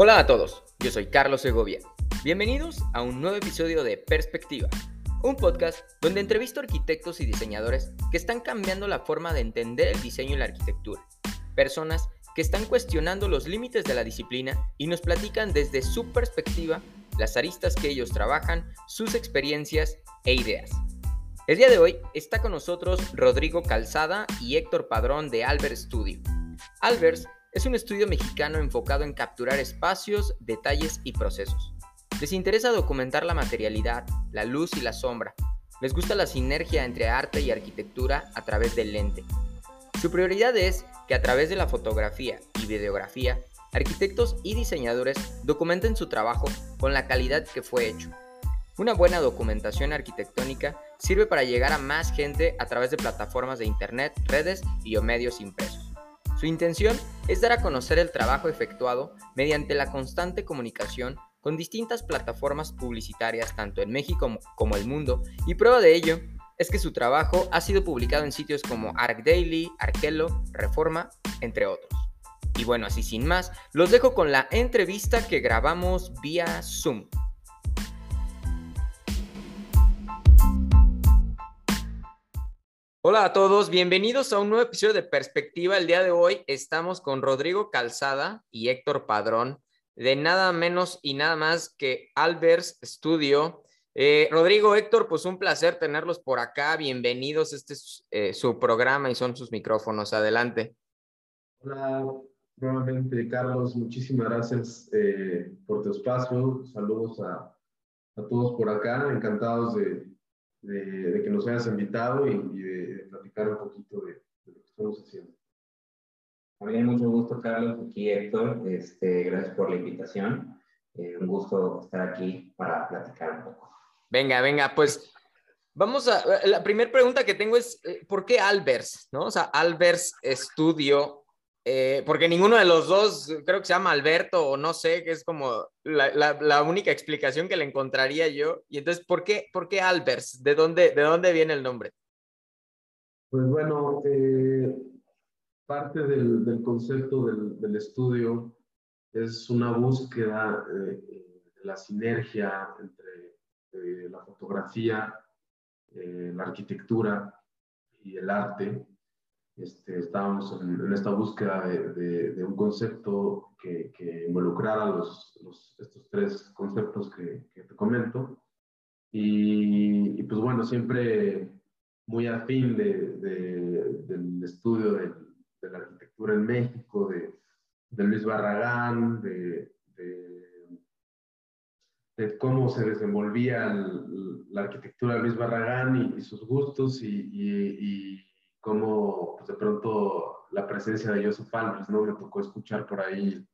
Hola a todos, yo soy Carlos Segovia. Bienvenidos a un nuevo episodio de Perspectiva, un podcast donde entrevisto arquitectos y diseñadores que están cambiando la forma de entender el diseño y la arquitectura. Personas que están cuestionando los límites de la disciplina y nos platican desde su perspectiva las aristas que ellos trabajan, sus experiencias e ideas. El día de hoy está con nosotros Rodrigo Calzada y Héctor Padrón de Albert Studio. Albers es un estudio mexicano enfocado en capturar espacios, detalles y procesos. Les interesa documentar la materialidad, la luz y la sombra. Les gusta la sinergia entre arte y arquitectura a través del lente. Su prioridad es que a través de la fotografía y videografía, arquitectos y diseñadores documenten su trabajo con la calidad que fue hecho. Una buena documentación arquitectónica sirve para llegar a más gente a través de plataformas de internet, redes y o medios impresos. Su intención es dar a conocer el trabajo efectuado mediante la constante comunicación con distintas plataformas publicitarias tanto en México como el mundo y prueba de ello es que su trabajo ha sido publicado en sitios como ArcDaily, Arquelo, Reforma, entre otros. Y bueno, así sin más, los dejo con la entrevista que grabamos vía Zoom. Hola a todos, bienvenidos a un nuevo episodio de Perspectiva. El día de hoy estamos con Rodrigo Calzada y Héctor Padrón de nada menos y nada más que Albers Studio. Eh, Rodrigo, Héctor, pues un placer tenerlos por acá. Bienvenidos. Este es eh, su programa y son sus micrófonos. Adelante. Hola, nuevamente, Carlos. Muchísimas gracias eh, por tu espacio. Saludos a, a, todos por acá. Encantados de, de, que nos hayas invitado y, de, platicar un poquito de, lo que estamos haciendo. Muy mucho gusto, Carlos. Aquí Héctor. Este, gracias por la invitación. Eh, un gusto estar aquí para platicar un poco. Venga, venga, pues vamos a. La primera pregunta que tengo es: eh, ¿por qué Albers? ¿No? O sea, Albers Studio eh, porque ninguno de los dos, creo que se llama Alberto o no sé, que es como la, única explicación que le encontraría yo. Y entonces, ¿por qué, por qué Albers? ¿De dónde, ¿De dónde viene el nombre? Pues bueno, eh, parte del, concepto del, estudio es una búsqueda eh, de la sinergia entre la fotografía, la arquitectura y el arte este, estábamos en, esta búsqueda de, un concepto que, involucrara los, estos tres conceptos que, te comento. Y, pues bueno, siempre muy afín del estudio de, la arquitectura en México, de, Luis Barragán, de, cómo se desenvolvía la arquitectura de Luis Barragán y, sus gustos y como pues, de pronto la presencia de Joseph Albers, ¿no? Me tocó escuchar por ahí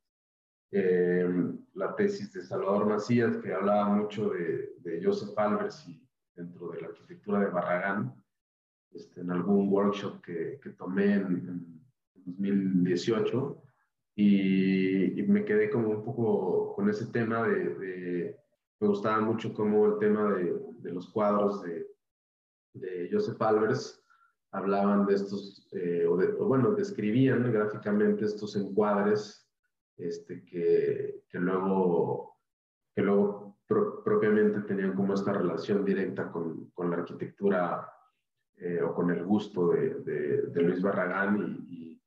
eh, la tesis de Salvador Macías, que hablaba mucho de, de Joseph Albers y dentro de la arquitectura de Barragán, este, en algún workshop que, que tomé en, 2018, y, me quedé como un poco con ese tema de, me gustaba mucho como el tema de, de los cuadros de, de Joseph Albers, hablaban de estos, eh, o, bueno, describían gráficamente estos encuadres este, que, que luego, que luego propiamente tenían como esta relación directa con, con la arquitectura eh, o con el gusto de, de, Luis Barragán y,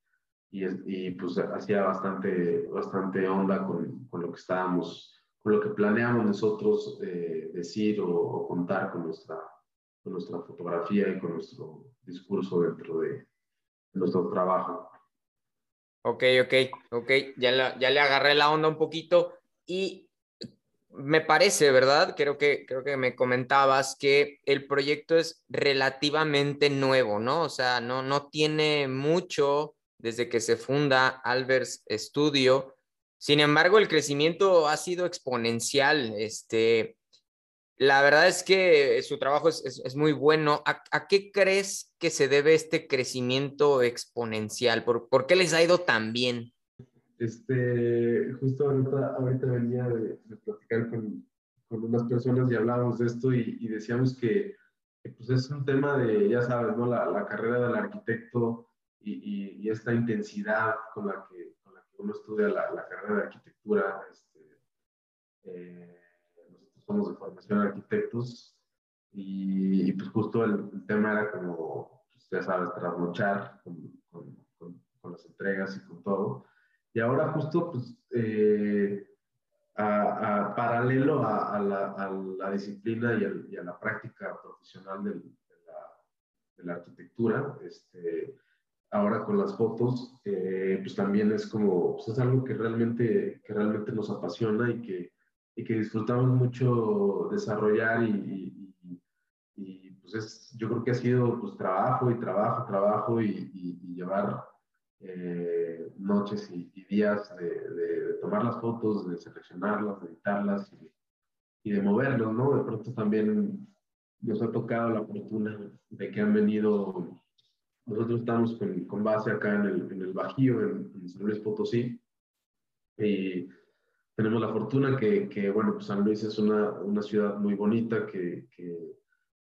y, y, pues hacía bastante, bastante onda con, con, lo que estábamos, con lo que planeamos nosotros eh, decir o, o contar con nuestra, con nuestra fotografía y con nuestro discurso dentro de nuestro trabajo. Ok, ok, ok, ya, ya le agarré la onda un poquito y me parece, ¿verdad? Creo que, creo que me comentabas que el proyecto es relativamente nuevo, ¿no? O sea, no, no tiene mucho desde que se funda Albers Studio. Sin embargo, el crecimiento ha sido exponencial. Este, la verdad es que su trabajo es, muy bueno. ¿A, qué crees que se debe este crecimiento exponencial? ¿Por, qué les ha ido tan bien? Este, justo ahorita, venía de, platicar con, unas personas y hablábamos de esto y, decíamos que, pues es un tema de, ya sabes, ¿no? la, carrera del arquitecto y, esta intensidad con la que, uno estudia la, carrera de arquitectura. Este, Eh, somos de formación de arquitectos y, pues justo el, tema era como, pues, ya sabes, trasnochar con, con, con, las entregas y con todo. Y ahora justo, pues, eh, a, paralelo a, la, a, la, disciplina y, y, a la práctica profesional del, de, la, arquitectura, este, ahora con las fotos, eh, pues también es como, pues es algo que realmente, que realmente nos apasiona y que, y que disfrutamos mucho desarrollar y, y, pues es, yo creo que ha sido pues trabajo y trabajo, trabajo y, llevar eh, noches y, días de, de, tomar las fotos, de seleccionarlas, de editarlas y, de moverlos, ¿no? De pronto también nos ha tocado la fortuna de que han venido nosotros estamos con, con base acá en el, en el Bajío, en, San Luis Potosí, y tenemos la fortuna que, que, bueno, pues San Luis es una, una ciudad muy bonita, que, que,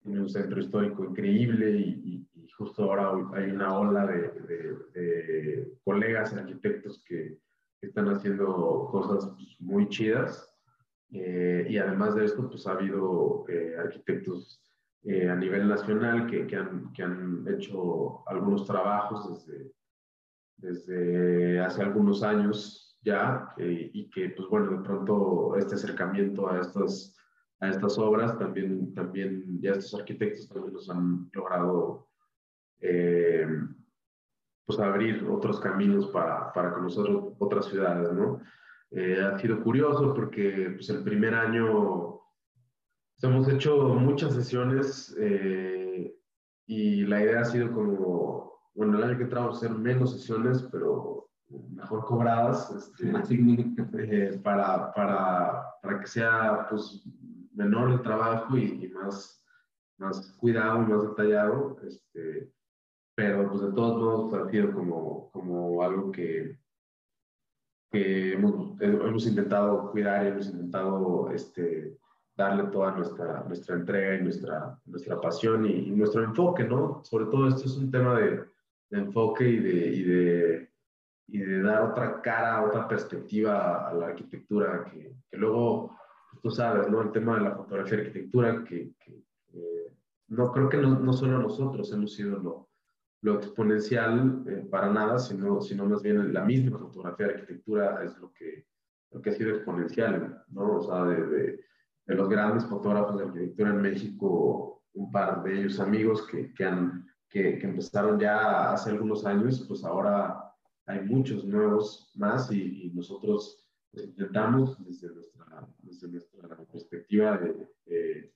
tiene un centro histórico increíble y, justo ahora hay una ola de, de, colegas arquitectos que, están haciendo cosas pues, muy chidas. Eh, y además de esto, pues ha habido eh, arquitectos eh, a nivel nacional que, que, han, que, han, hecho algunos trabajos desde, desde hace algunos años ya eh, y que pues bueno, de pronto este acercamiento a estas, a estas obras también, también ya estos arquitectos también nos han logrado eh, pues abrir otros caminos para, para conocer otras ciudades, ¿no? ha sido curioso porque pues el primer año hemos hecho muchas sesiones eh, y la idea ha sido como, bueno, el año que entra vamos a hacer menos sesiones, pero mejor cobradas, este, eh, para, para, para, que sea pues, menor el trabajo y, más, más cuidado y más detallado. Este, pero pues de todos modos ha sido como, como algo que, que hemos, hemos, intentado cuidar y hemos intentado este, darle toda nuestra, nuestra entrega y nuestra, nuestra pasión y, nuestro enfoque, ¿no? Sobre todo esto es un tema de, enfoque y de, y de, y, de, dar otra cara, otra perspectiva a la arquitectura, que, que, luego, tú sabes, ¿no? El tema de la fotografía y arquitectura, que, no creo que no, no, solo nosotros hemos sido lo, lo exponencial eh, para nada, sino, sino más bien la misma fotografía y arquitectura es lo que, lo que ha sido exponencial, ¿no? O sea, de de los grandes fotógrafos de arquitectura en México, un par de ellos amigos que, que, han, que, que, empezaron ya hace algunos años, pues ahora hay muchos nuevos más y, nosotros pues, intentamos desde nuestra, desde nuestra perspectiva de,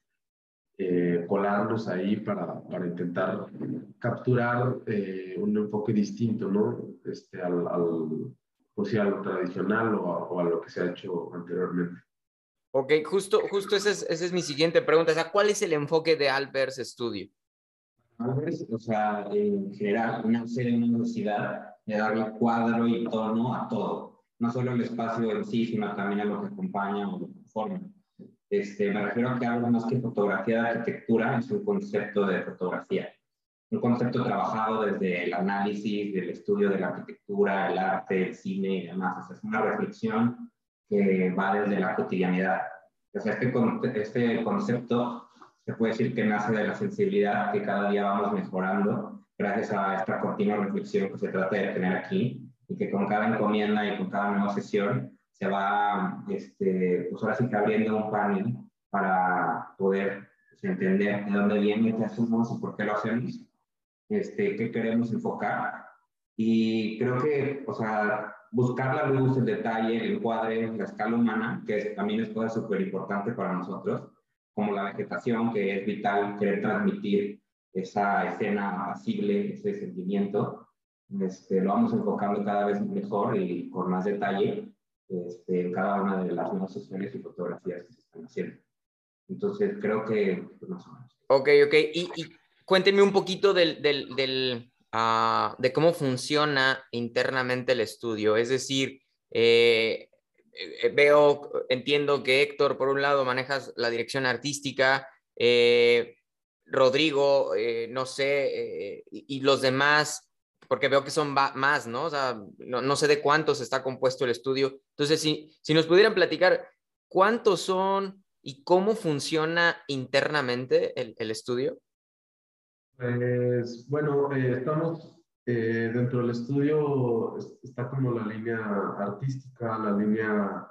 eh, colarnos ahí para, para intentar capturar eh, un enfoque distinto, ¿no? Este, al, al, pues, a lo tradicional o o a lo que se ha hecho anteriormente. Ok, justo, justo esa es, esa es mi siguiente pregunta. O sea, ¿cuál es el enfoque de Albers Studio? Albers, o sea, en general, una serie de universidad de darle cuadro y tono a todo. No solo el espacio en sí, sino también a lo que acompaña o lo que forma. Este, me refiero a que algo más que fotografía de arquitectura es un concepto de fotografía. Un concepto trabajado desde el análisis, del estudio de la arquitectura, el arte, el cine y demás. O sea, es una reflexión que va desde la cotidianidad. O sea, este, este concepto se puede decir que nace de la sensibilidad que cada día vamos mejorando gracias a esta continua reflexión que se trata de tener aquí y que con cada encomienda y con cada nueva sesión se va, este, pues ahora sí que abriendo un panel para poder pues, entender de dónde viene, qué hacemos y por qué lo hacemos, este, qué queremos enfocar. Y creo que, o sea, buscar la luz, el detalle, el encuadre, la escala humana, que también es cosa súper importante para nosotros, como la vegetación, que es vital querer transmitir esa escena pasible, ese sentimiento. Este, lo vamos enfocando cada vez mejor y con más detalle este, en cada una de las nuevas sesiones y fotografías que se están haciendo. Entonces, creo que pues, más o menos. Ok, ok. Y, y cuéntenme un poquito del, del, del Ah, de cómo funciona internamente el estudio. Es decir, eh, eh, veo, entiendo que Héctor, por un lado, manejas la dirección artística, eh, Rodrigo, no sé, y, los demás, porque veo que son más, ¿no? O sea, no, sé de cuántos está compuesto el estudio. Entonces, si, si nos pudieran platicar ¿cuántos son y cómo funciona internamente el, estudio? Pues bueno, eh, estamos eh, dentro del estudio, está como la línea artística, la línea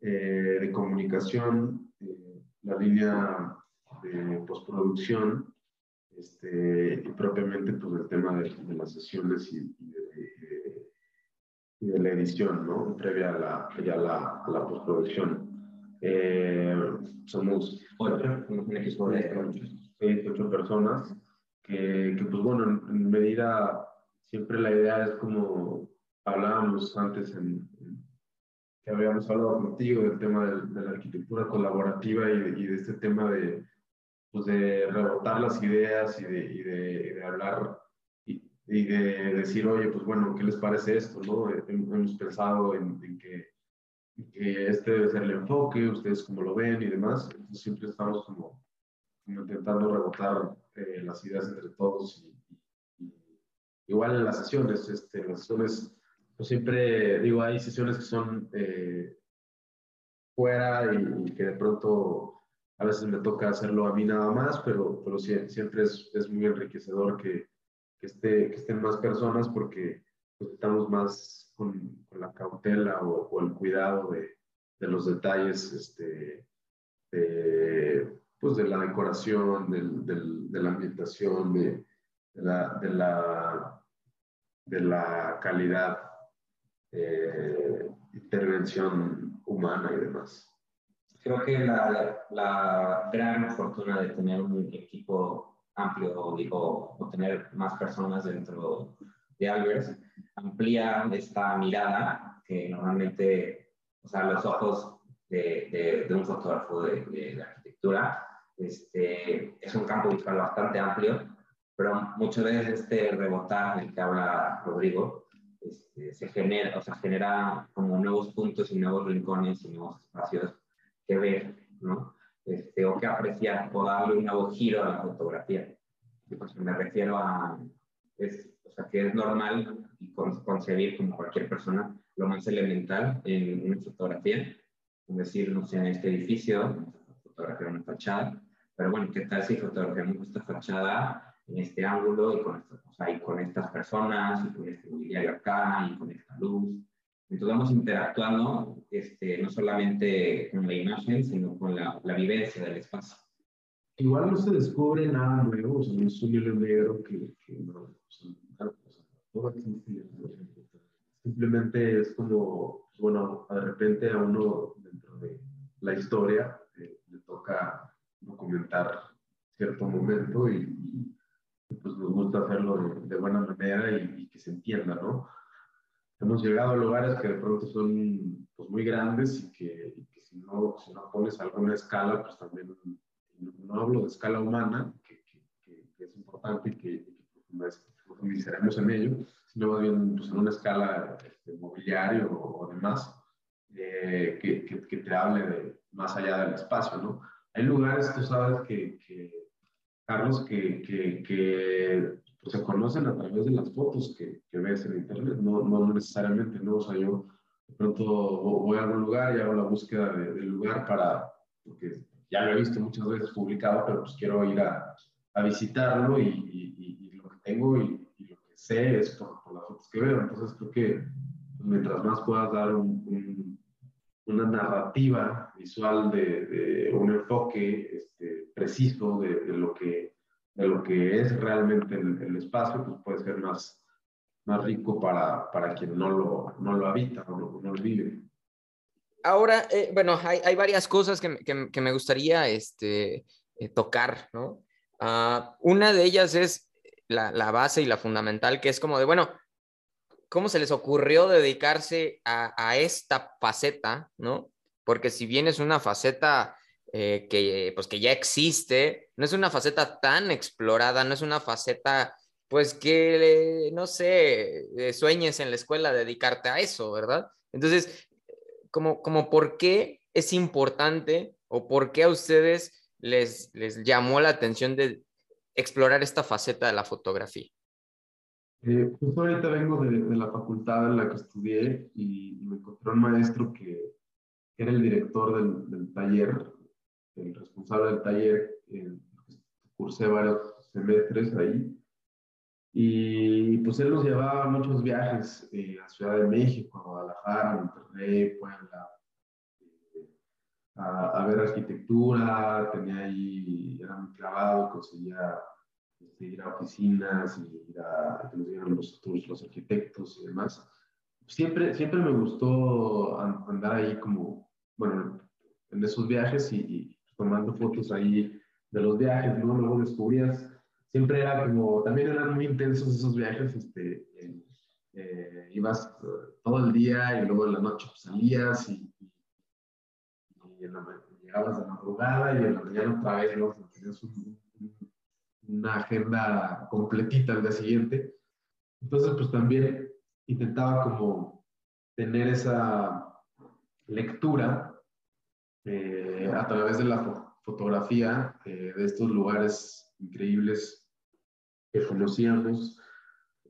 eh, de comunicación, la línea de postproducción, este, y propiamente pues el tema de, las sesiones y, de, la edición, ¿no? Previa a la, ya la, a la postproducción. Eh, somos ocho, un equipo de ocho, personas que, que, pues bueno, en, medida, siempre la idea es como hablábamos antes en, que habíamos hablado contigo del tema de, la arquitectura colaborativa y de, y de este tema de, pues de rebotar las ideas y de, y de, hablar y, y, de decir, oye, pues bueno, ¿qué les parece esto? ¿no? Hemos pensado en, que, que, este debe ser el enfoque, ustedes cómo lo ven y demás. Entonces siempre estamos como, intentando rebotar eh, las ideas entre todos. Y, igual en las sesiones, este, en las sesiones, pues siempre digo, hay sesiones que son eh, fuera y que de pronto a veces me toca hacerlo a mí nada más, pero, pero siempre es, es muy enriquecedor que, que, esté, que estén más personas porque pues, estamos más con, con la cautela o, el cuidado de, de los detalles este, de, pues, de la decoración, de la ambientación, de, la, de, la, de calidad, eh, intervención humana y demás creo que la, la, gran fortuna de tener un equipo amplio, digo, o tener más personas dentro de Albers, amplía esta mirada que normalmente, o sea, los ojos de, de, un fotógrafo de, de, arquitectura, este, es un campo visual bastante amplio, pero muchas veces este rebotar del que habla Rodrigo, este, se genera, o sea, genera como nuevos puntos y nuevos rincones y nuevos espacios que ver, ¿no? Este, o que apreciar, o darle un nuevo giro a la fotografía. Pues me refiero a, es, o sea, que es normal y concebir como cualquier persona lo más elemental en una fotografía, es decir, no sé, en este edificio, fotografiar una fachada, pero bueno, ¿qué tal si fotografiamos esta fachada en este ángulo y con, o sea, y con estas personas, y con este mobiliario acá, y con esta luz, entonces vamos interactuando este, no solamente con la imagen, sino con la, la vivencia del espacio. Igual no se descubre nada nuevo, o sea, no es un hilo negro que, que no, o sea, todo Simplemente es como, pues, bueno, de repente a uno dentro de la historia eh, le toca documentar cierto momento y, pues nos gusta hacerlo de, de buena manera y, y, que se entienda, ¿no? Hemos llegado a lugares que de pronto son pues, muy grandes y que, si, no, si, no, pones alguna escala, pues también, no hablo de escala humana, que, que es importante y que, profundizaremos en ello, sino más bien pues, en una escala este, mobiliario o, demás, eh, que, te hable de más allá del espacio, ¿no? Hay lugares, tú sabes, que, Carlos, que, que se conocen a través de las fotos que, que ves en internet, no, no, necesariamente, ¿no? O sea, yo de pronto voy a algún lugar y hago la búsqueda del lugar para, porque ya lo he visto muchas veces publicado, pero pues quiero ir a, a visitarlo y, y, lo que tengo y, lo que sé es por, las fotos que veo. Entonces creo que pues, mientras más puedas dar un, una narrativa visual de, de un enfoque este, preciso de, de, lo que de lo que es realmente el, espacio, pues puede ser más, más rico para, para quien no lo, no lo habita o no, no, lo vive. Ahora, eh, bueno, hay, hay, varias cosas que, que, que me gustaría este, eh, tocar, ¿no? Uh, una de ellas es la, la, base y la fundamental, que es como de, bueno, ¿cómo se les ocurrió dedicarse a, a esta faceta, ¿no? Porque si bien es una faceta eh, que, pues, que ya existe, no es una faceta tan explorada, no es una faceta, pues que, no sé, eh, sueñes en la escuela dedicarte a eso, ¿verdad? Entonces, como, como por qué es importante o por qué a ustedes les, les llamó la atención de explorar esta faceta de la fotografía? Eh, justo ahorita vengo de, de, la facultad en la que estudié y, me encontré un maestro que, que era el director del, del taller, el responsable del taller, eh, cursé varios semestres ahí. Y pues él nos llevaba a muchos viajes eh, a Ciudad de México, a Guadalajara, Monterrey, Puebla, eh, a, a, ver arquitectura, tenía ahí, era muy clavado, conseguía este, ir a oficinas y ir a que nos dieran los tours, los arquitectos y demás. Siempre, siempre me gustó andar ahí como, bueno, en esos viajes y, y tomando fotos ahí de los viajes, ¿no? Luego descubrías, siempre era como, también eran muy intensos esos viajes, este, eh, ibas eh, todo el día y luego en la noche pues, salías y, y, en la, llegabas de madrugada y en la mañana otra vez, ¿no? Tenías un, una agenda completita al día siguiente. Entonces, pues también intentaba como tener esa lectura eh, a través de la fotografía eh, de estos lugares increíbles que conocíamos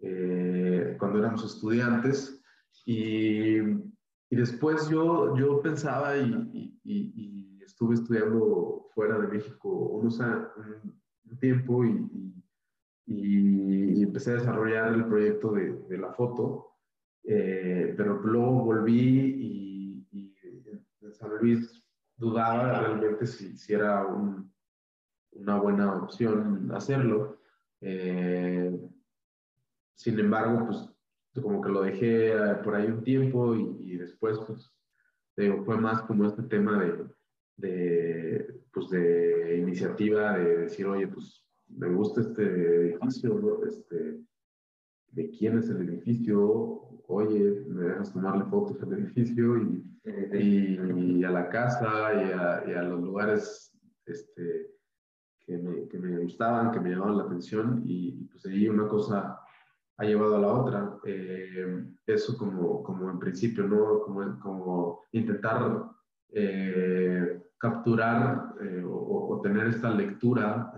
eh, cuando éramos estudiantes. Y, y, después yo, yo pensaba y, y, y, estuve estudiando fuera de México unos, un tiempo y, empecé a desarrollar el proyecto de, de la foto, eh, pero luego volví y en San Luis dudaba realmente si, si era un, una buena opción hacerlo. Eh, sin embargo, pues como que lo dejé eh, por ahí un tiempo y, después, pues, digo, fue más como este tema de, de, pues, de iniciativa, de decir, oye, pues me gusta este edificio, este, de quién es el edificio, oye, me dejas tomarle fotos al edificio y, y, a la casa y a, a los lugares este, que, me, que, me, gustaban, que me llamaban la atención y, pues ahí una cosa ha llevado a la otra. Eh, eso como, como en principio, ¿no? Como, como intentar eh, capturar eh, o, o, tener esta lectura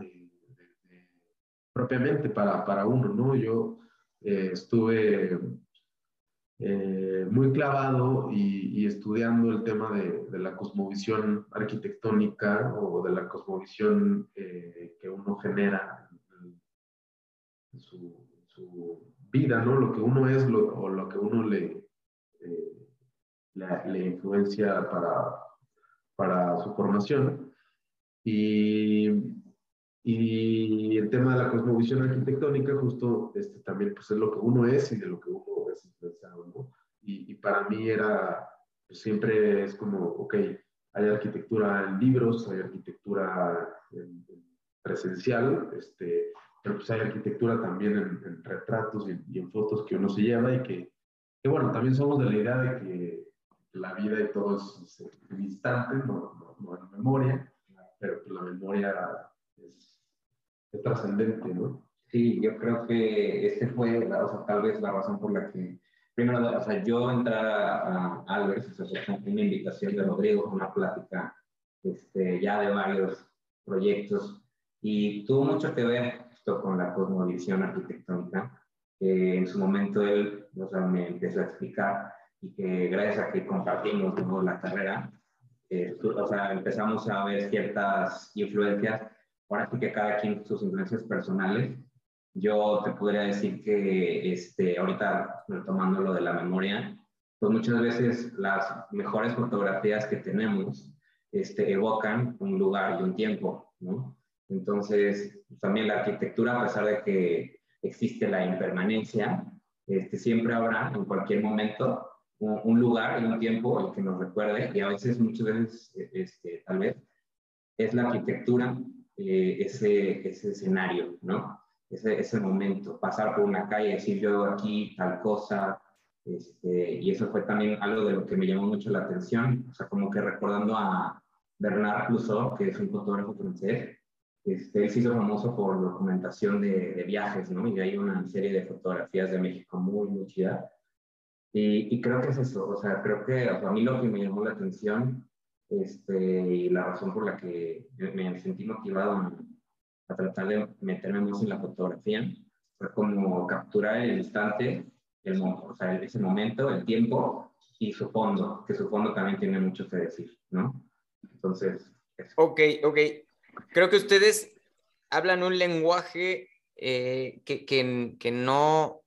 propiamente para, para uno, ¿no? Yo estuve muy clavado y, y, estudiando el tema de, de, la cosmovisión arquitectónica o de la cosmovisión eh, que uno genera en su, su, vida, ¿no? Lo que uno es lo, o lo que uno le, eh, le, influencia para, para su formación. Y, y el tema de la cosmovisión arquitectónica justo este, también pues, es lo que uno es y de lo que uno ¿no? y, y, para mí era, pues, siempre es como, ok, hay arquitectura en libros, hay arquitectura en, en presencial, este, pero pues hay arquitectura también en, en retratos y, y, en fotos que uno se lleva y que, que, bueno, también somos de la idea de que la vida y todo es, en instante, no, no, no en memoria, pero que la memoria es, es trascendente, ¿no? Sí, yo creo que este fue, o sea, tal vez la razón por la que primero, o sea, yo entrar a, Albers, o sea, una invitación de Rodrigo, una plática este, ya de varios proyectos, y tuvo mucho que ver esto con la cosmovisión arquitectónica, que en su momento él o sea, me empezó a explicar y que gracias a que compartimos ¿no? la carrera, eh, o sea, empezamos a ver ciertas influencias, ahora sí que cada quien sus influencias personales, yo te podría decir que este, ahorita retomando lo de la memoria, pues muchas veces las mejores fotografías que tenemos este, evocan un lugar y un tiempo, ¿no? Entonces, también la arquitectura, a pesar de que existe la impermanencia, este, siempre habrá en cualquier momento un, un lugar y un tiempo el que nos recuerde, y a veces, muchas veces, este, tal vez, es la arquitectura eh, ese, ese escenario, ¿no? Ese, ese momento, pasar por una calle, decir yo aquí tal cosa, este, y eso fue también algo de lo que me llamó mucho la atención, o sea, como que recordando a Bernard Clouseau, que es un fotógrafo francés, este, él se hizo famoso por documentación de, de, viajes, ¿no? Y hay una serie de fotografías de México muy, muy chida. Y, y creo que es eso, o sea, creo que a mí lo que me llamó la atención este, y la razón por la que me sentí motivado a tratar de meterme más en la fotografía, fue como capturar el instante, el, o sea, ese momento, el tiempo, y su fondo, que su fondo también tiene mucho que decir, ¿no? Entonces... Ok, ok. Creo que ustedes hablan un lenguaje eh, que, que, que, no,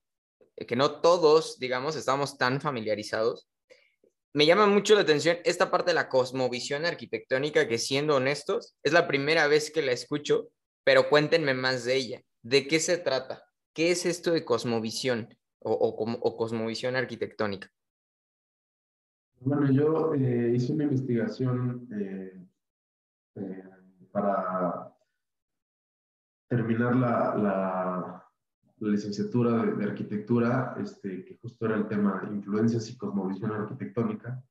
que no todos, digamos, estamos tan familiarizados. Me llama mucho la atención esta parte de la cosmovisión arquitectónica que, siendo honestos, es la primera vez que la escucho, pero cuéntenme más de ella. ¿De qué se trata? ¿Qué es esto de cosmovisión o, cosmovisión arquitectónica? Bueno, yo eh, hice una investigación eh, eh, para terminar la, licenciatura de, arquitectura, este, que justo era el tema de influencias y cosmovisión arquitectónica,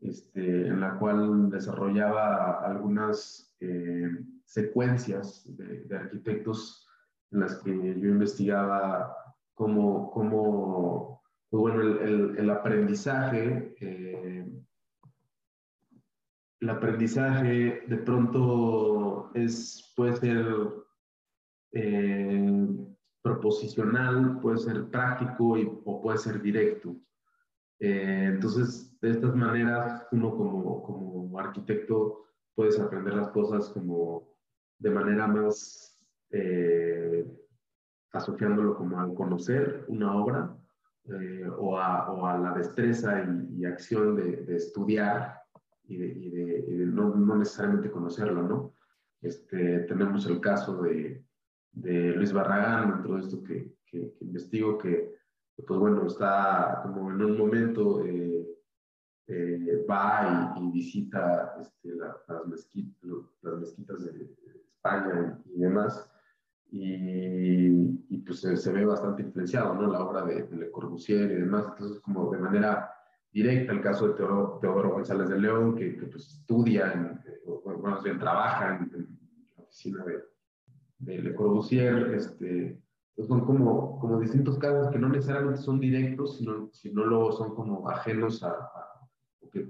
este, en la cual desarrollaba algunas secuencias de, arquitectos en las que yo investigaba cómo, cómo pues bueno, el, el, el aprendizaje eh, el aprendizaje de pronto es, puede ser eh, proposicional, puede ser práctico y, o puede ser directo. Eh, entonces, de estas maneras, uno como, como arquitecto puedes aprender las cosas como de manera más eh, asociándolo como al conocer una obra o a, o, a, la destreza y, acción de, estudiar y de, y de, no, no, necesariamente conocerlo, ¿no? Este, tenemos el caso de, Luis Barragán, dentro de esto que, que, investigo, que, pues bueno, está como en un momento, eh, eh, va y, visita este, la, las, mezquitas, las mezquitas de España y, demás, y, y pues se, se, ve bastante influenciado, ¿no? La obra de, de Le Corbusier y demás, entonces como de manera directa, el caso de Teodoro, González de León, que, que pues estudia, en, bueno, más bien trabaja en, en la oficina de, de Le Corbusier, este, pues son como, como distintos casos que no necesariamente son directos, sino, sino luego son como ajenos a, a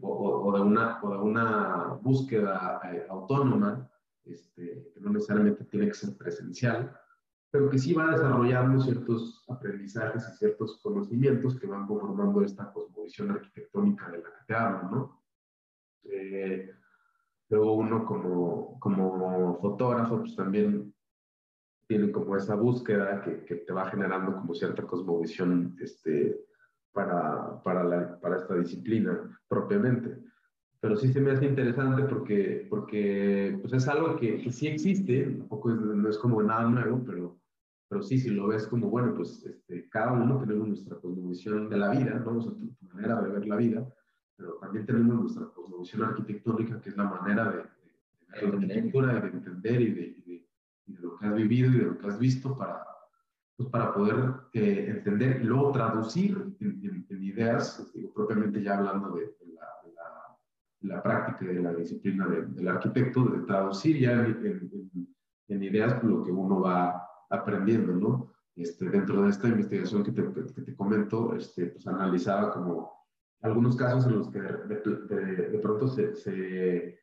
o, o, de una, o de una búsqueda eh, autónoma, este, que no necesariamente tiene que ser presencial, pero que sí va desarrollando ciertos aprendizajes y ciertos conocimientos que van conformando esta cosmovisión arquitectónica de la que te hablo, ¿no? Eh, luego uno como, como fotógrafo, pues también tiene como esa búsqueda que, te va generando como cierta cosmovisión este, para, para, la, para esta disciplina propiamente pero sí se me hace interesante porque, porque pues es algo que, que sí existe, tampoco es, no es como nada nuevo, pero, pero sí, si lo ves como, bueno, pues este, cada uno tenemos nuestra cosmovisión de la vida, ¿no? O sea, tu, tu, manera de ver la vida, pero también tenemos nuestra cosmovisión arquitectónica, que es la manera de, de, de ver la arquitectura, de entender y de, y de, lo que has vivido y de lo que has visto para, pues para poder eh, entender y luego traducir en, en, en ideas, digo, propiamente ya hablando de, la práctica de la disciplina de, del arquitecto, de traducir ya en, en, en, ideas lo que uno va aprendiendo, ¿no? Este, dentro de esta investigación que te, que te comento, este, pues analizaba como algunos casos en los que de, de, de pronto se, se,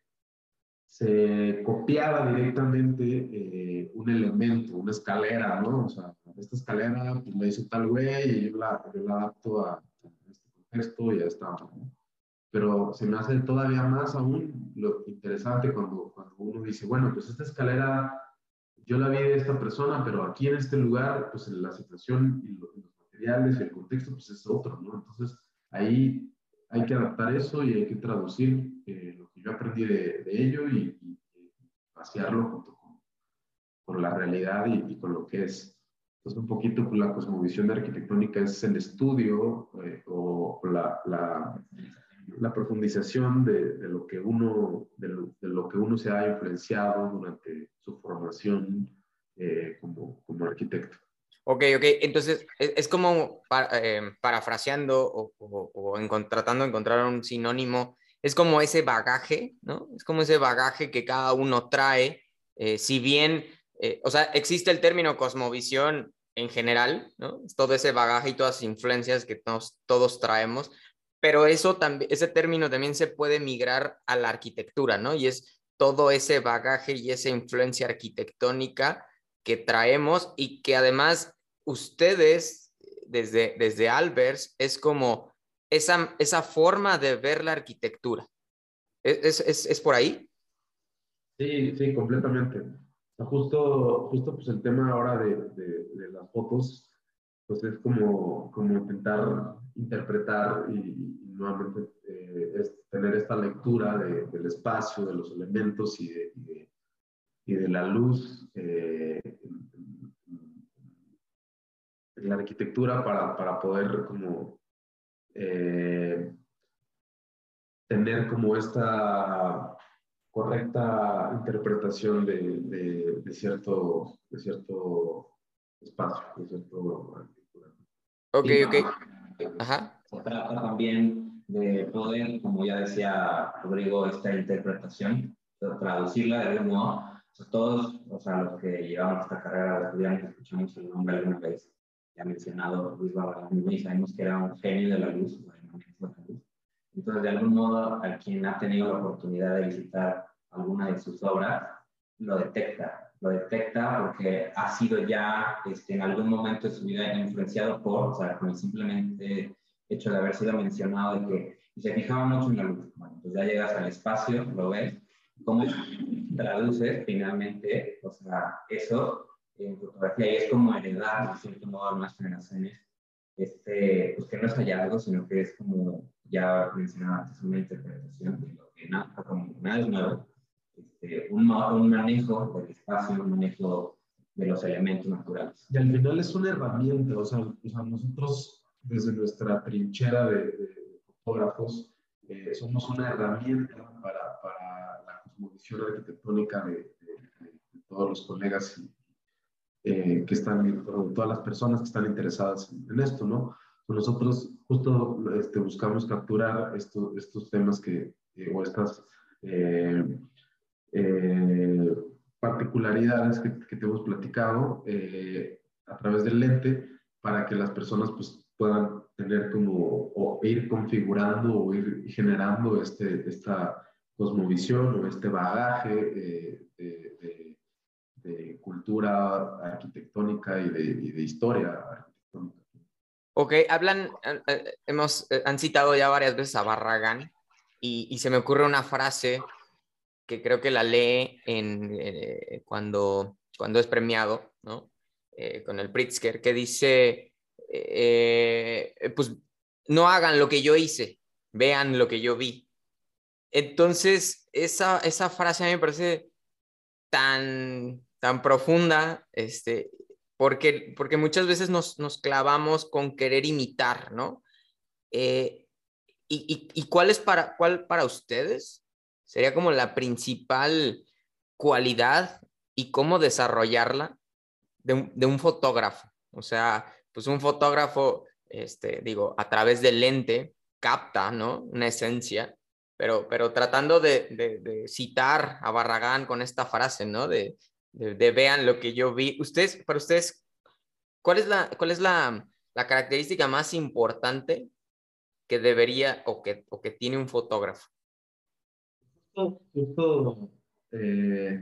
se, copiaba directamente eh, un elemento, una escalera, ¿no? O sea, esta escalera pues me hizo tal güey y yo la, yo la adapto a, a este contexto y ya está, ¿no? Pero se me hace todavía más aún lo interesante cuando, cuando uno dice, bueno, pues esta escalera yo la vi de esta persona, pero aquí en este lugar, pues la situación y los, materiales y el contexto, pues es otro, ¿no? Entonces ahí hay que adaptar eso y hay que traducir eh, lo que yo aprendí de, de ello y, y, vaciarlo junto con, con la realidad y, y, con lo que es. Entonces un poquito pues, la cosmovisión arquitectónica es el estudio eh, o la, la la profundización de, de, lo que uno, de lo, de lo, que uno se ha influenciado durante su formación eh, como, como, arquitecto. Ok, ok. Entonces, es, es como para, eh, parafraseando o, o, o tratando de encontrar un sinónimo, es como ese bagaje, ¿no? Es como ese bagaje que cada uno trae. Eh, si bien, eh, o sea, existe el término cosmovisión en general, ¿no? Todo ese bagaje y todas las influencias que todos, todos traemos, pero eso también, ese término también se puede migrar a la arquitectura, ¿no? Y es todo ese bagaje y esa influencia arquitectónica que traemos y que además ustedes desde, desde Albers es como esa, esa forma de ver la arquitectura. ¿Es, es, es por ahí? Sí, sí, completamente. Justo, justo pues el tema ahora de, de, las fotos, pues es como, como intentar interpretar y, nuevamente eh, tener esta lectura del espacio, de los elementos y de, y de la luz eh, la arquitectura para, para poder como eh, tener como esta correcta interpretación de, de, cierto, de cierto espacio, de cierto Ok, ok. Ajá. Se trata también de poder, como ya decía Rodrigo, esta interpretación, traducirla de algún modo. todos, o sea, los que llevamos esta carrera de estudiantes, escuchamos el nombre alguna vez, ya mencionado Luis Barragán, y sabemos que era un genio de la luz, entonces, de algún modo, a quien ha tenido la oportunidad de visitar alguna de sus obras, lo detecta. Lo detecta porque ha sido ya este, en algún momento de su vida influenciado por, o sea, con el simplemente hecho de haber sido mencionado de que y se fijaba mucho en la luz. Bueno, pues ya llegas al espacio, lo ves, cómo traduces finalmente, o sea, eso en fotografía y es como heredar, de cierto modo, a unas generaciones, este, pues que no es hallazgo, sino que es como ya mencionaba antes, una interpretación de lo que nada, como nada es nuevo, este, un, un, manejo del espacio, un manejo de los elementos naturales. Y al final es una herramienta, o sea, o sea nosotros desde nuestra trinchera de, fotógrafos eh, somos una herramienta para, para, la cosmovisión arquitectónica de, todos los colegas eh, que están, todas las personas que están interesadas en, en esto, ¿no? Nosotros justo este, buscamos capturar estos temas que, eh, o estas eh, eh, particularidades que, que, te hemos platicado a través del lente para que las personas pues, puedan tener como, o ir configurando o ir generando este, esta cosmovisión o este bagaje de, de, de, cultura arquitectónica y de, y de historia arquitectónica. Ok, hablan, eh, eh, hemos, eh, han citado ya varias veces a Barragán y, se me ocurre una frase que creo que la lee en, cuando, cuando es premiado, ¿no? con el Pritzker, que dice, pues no hagan lo que yo hice, vean lo que yo vi. Entonces, esa, esa frase a mí me parece tan, tan profunda, este, porque, porque muchas veces nos, nos clavamos con querer imitar, ¿no? Eh, y, y, cuál es para, cuál para ustedes sería como la principal cualidad y cómo desarrollarla de un, fotógrafo? O sea, pues un fotógrafo, este, digo, a través del lente capta, ¿no? Una esencia, pero, pero tratando de, citar a Barragán con esta frase, ¿no? De, de, vean lo que yo vi. Ustedes, para ustedes, ¿cuál es la, cuál es la característica más importante que debería o que, o que tiene un fotógrafo? Justo, eh,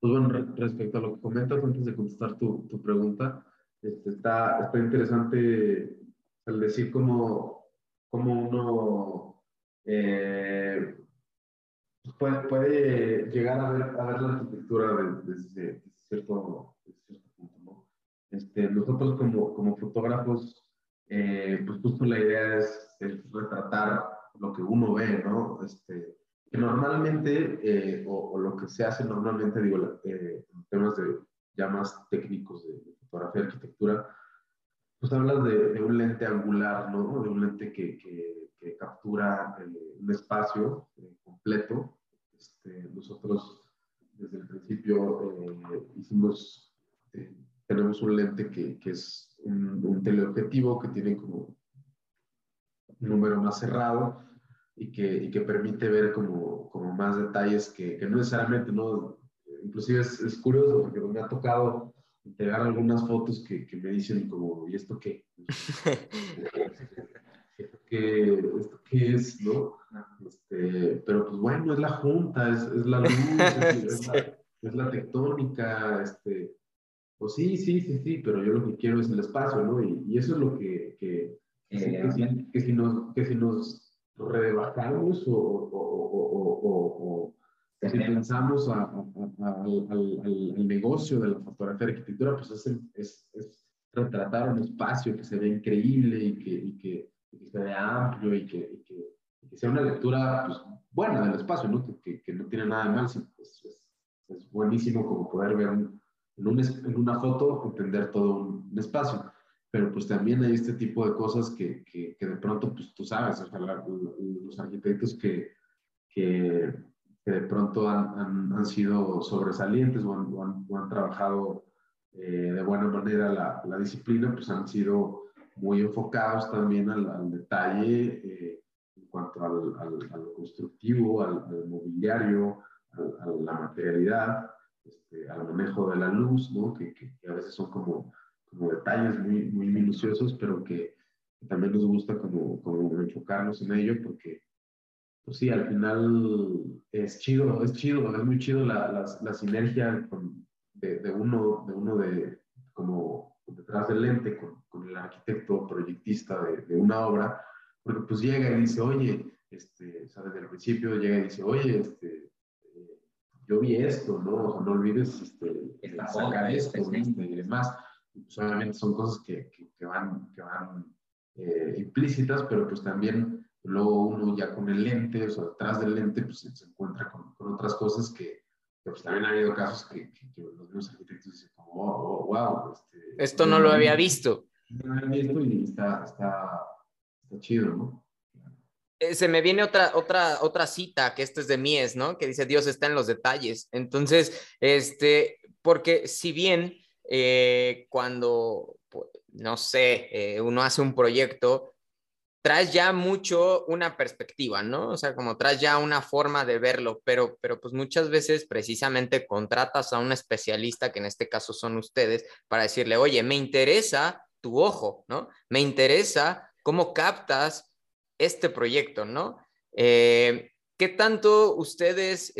pues bueno, respecto a lo que comentas antes de contestar tu, tu pregunta, este, está, está interesante el decir cómo, cómo uno eh, puede, puede llegar a ver, a ver la arquitectura desde, cierto, cierto, punto. Este, nosotros como, como fotógrafos, eh, pues justo la idea es, retratar lo que uno ve, ¿no? Este, normalmente, eh, o, lo que se hace normalmente, digo, eh, en temas de, ya más técnicos de, fotografía y arquitectura, pues hablas de, de, un lente angular, ¿no? De un lente que, que, captura un espacio completo. Este, nosotros desde el principio eh, hicimos, eh, tenemos un lente que, que es un, teleobjetivo que tiene como un número más cerrado y que, y que permite ver como, como más detalles que, que, no necesariamente, ¿no? Inclusive es, es, curioso porque me ha tocado integrar algunas fotos que, que me dicen como, ¿y esto qué? que, esto qué es, ¿no? Este, pero pues bueno, es la junta, es, es la luz, es, la, es, la, tectónica, este, pues sí, sí, sí, sí, pero yo lo que quiero es el espacio, ¿no? Y, y eso es lo que, que, que, si, nos, que si nos rebajamos o, o, si pensamos al, negocio de la fotografía de arquitectura, pues es, es, es, retratar un espacio que se ve increíble y que, y que, se vea amplio y que, que, sea una lectura pues, buena del espacio, ¿no? Que, no tiene nada de mal. Es, es, buenísimo como poder ver en, en, una foto, entender todo un, espacio. Pero pues también hay este tipo de cosas que, que, de pronto, pues tú sabes, los arquitectos que, que, de pronto han, han, sido sobresalientes o han, han, trabajado eh, de buena manera la, la, disciplina, pues han sido muy enfocados también al, detalle eh, en cuanto al, al, constructivo, al, mobiliario, a, la materialidad, este, al manejo de la luz, ¿no? que, que, a veces son como, como detalles muy, muy minuciosos, pero que, también nos gusta como, como enfocarnos en ello porque pues sí, al final es chido, es chido, es muy chido la, la, la sinergia de, de, uno, de uno de, como detrás del lente con, con el arquitecto proyectista de, de, una obra, porque pues llega y dice, oye, este, o sea, desde el principio llega y dice, oye, este, eh, yo vi esto, ¿no? O sea, no olvides este, sacar esto, este, y demás. Obviamente son cosas que, que, van, que van eh, implícitas, pero pues también Luego uno ya con el lente, o sea, detrás del lente, pues se encuentra con, con otras cosas que, pues también ha habido casos que, que, los mismos arquitectos dicen como, oh, wow, este, esto no lo había visto. No lo había visto y está, está, está chido, ¿no? Eh, se me viene otra, otra, otra cita, que esto es de Mies, ¿no? Que dice, Dios está en los detalles. Entonces, este, porque si bien eh, cuando, no sé, eh, uno hace un proyecto, traes ya mucho una perspectiva, ¿no? O sea, como traes ya una forma de verlo, pero, pero pues muchas veces precisamente contratas a un especialista, que en este caso son ustedes, para decirle, oye, me interesa tu ojo, ¿no? Me interesa cómo captas este proyecto, ¿no? Eh, ¿Qué tanto ustedes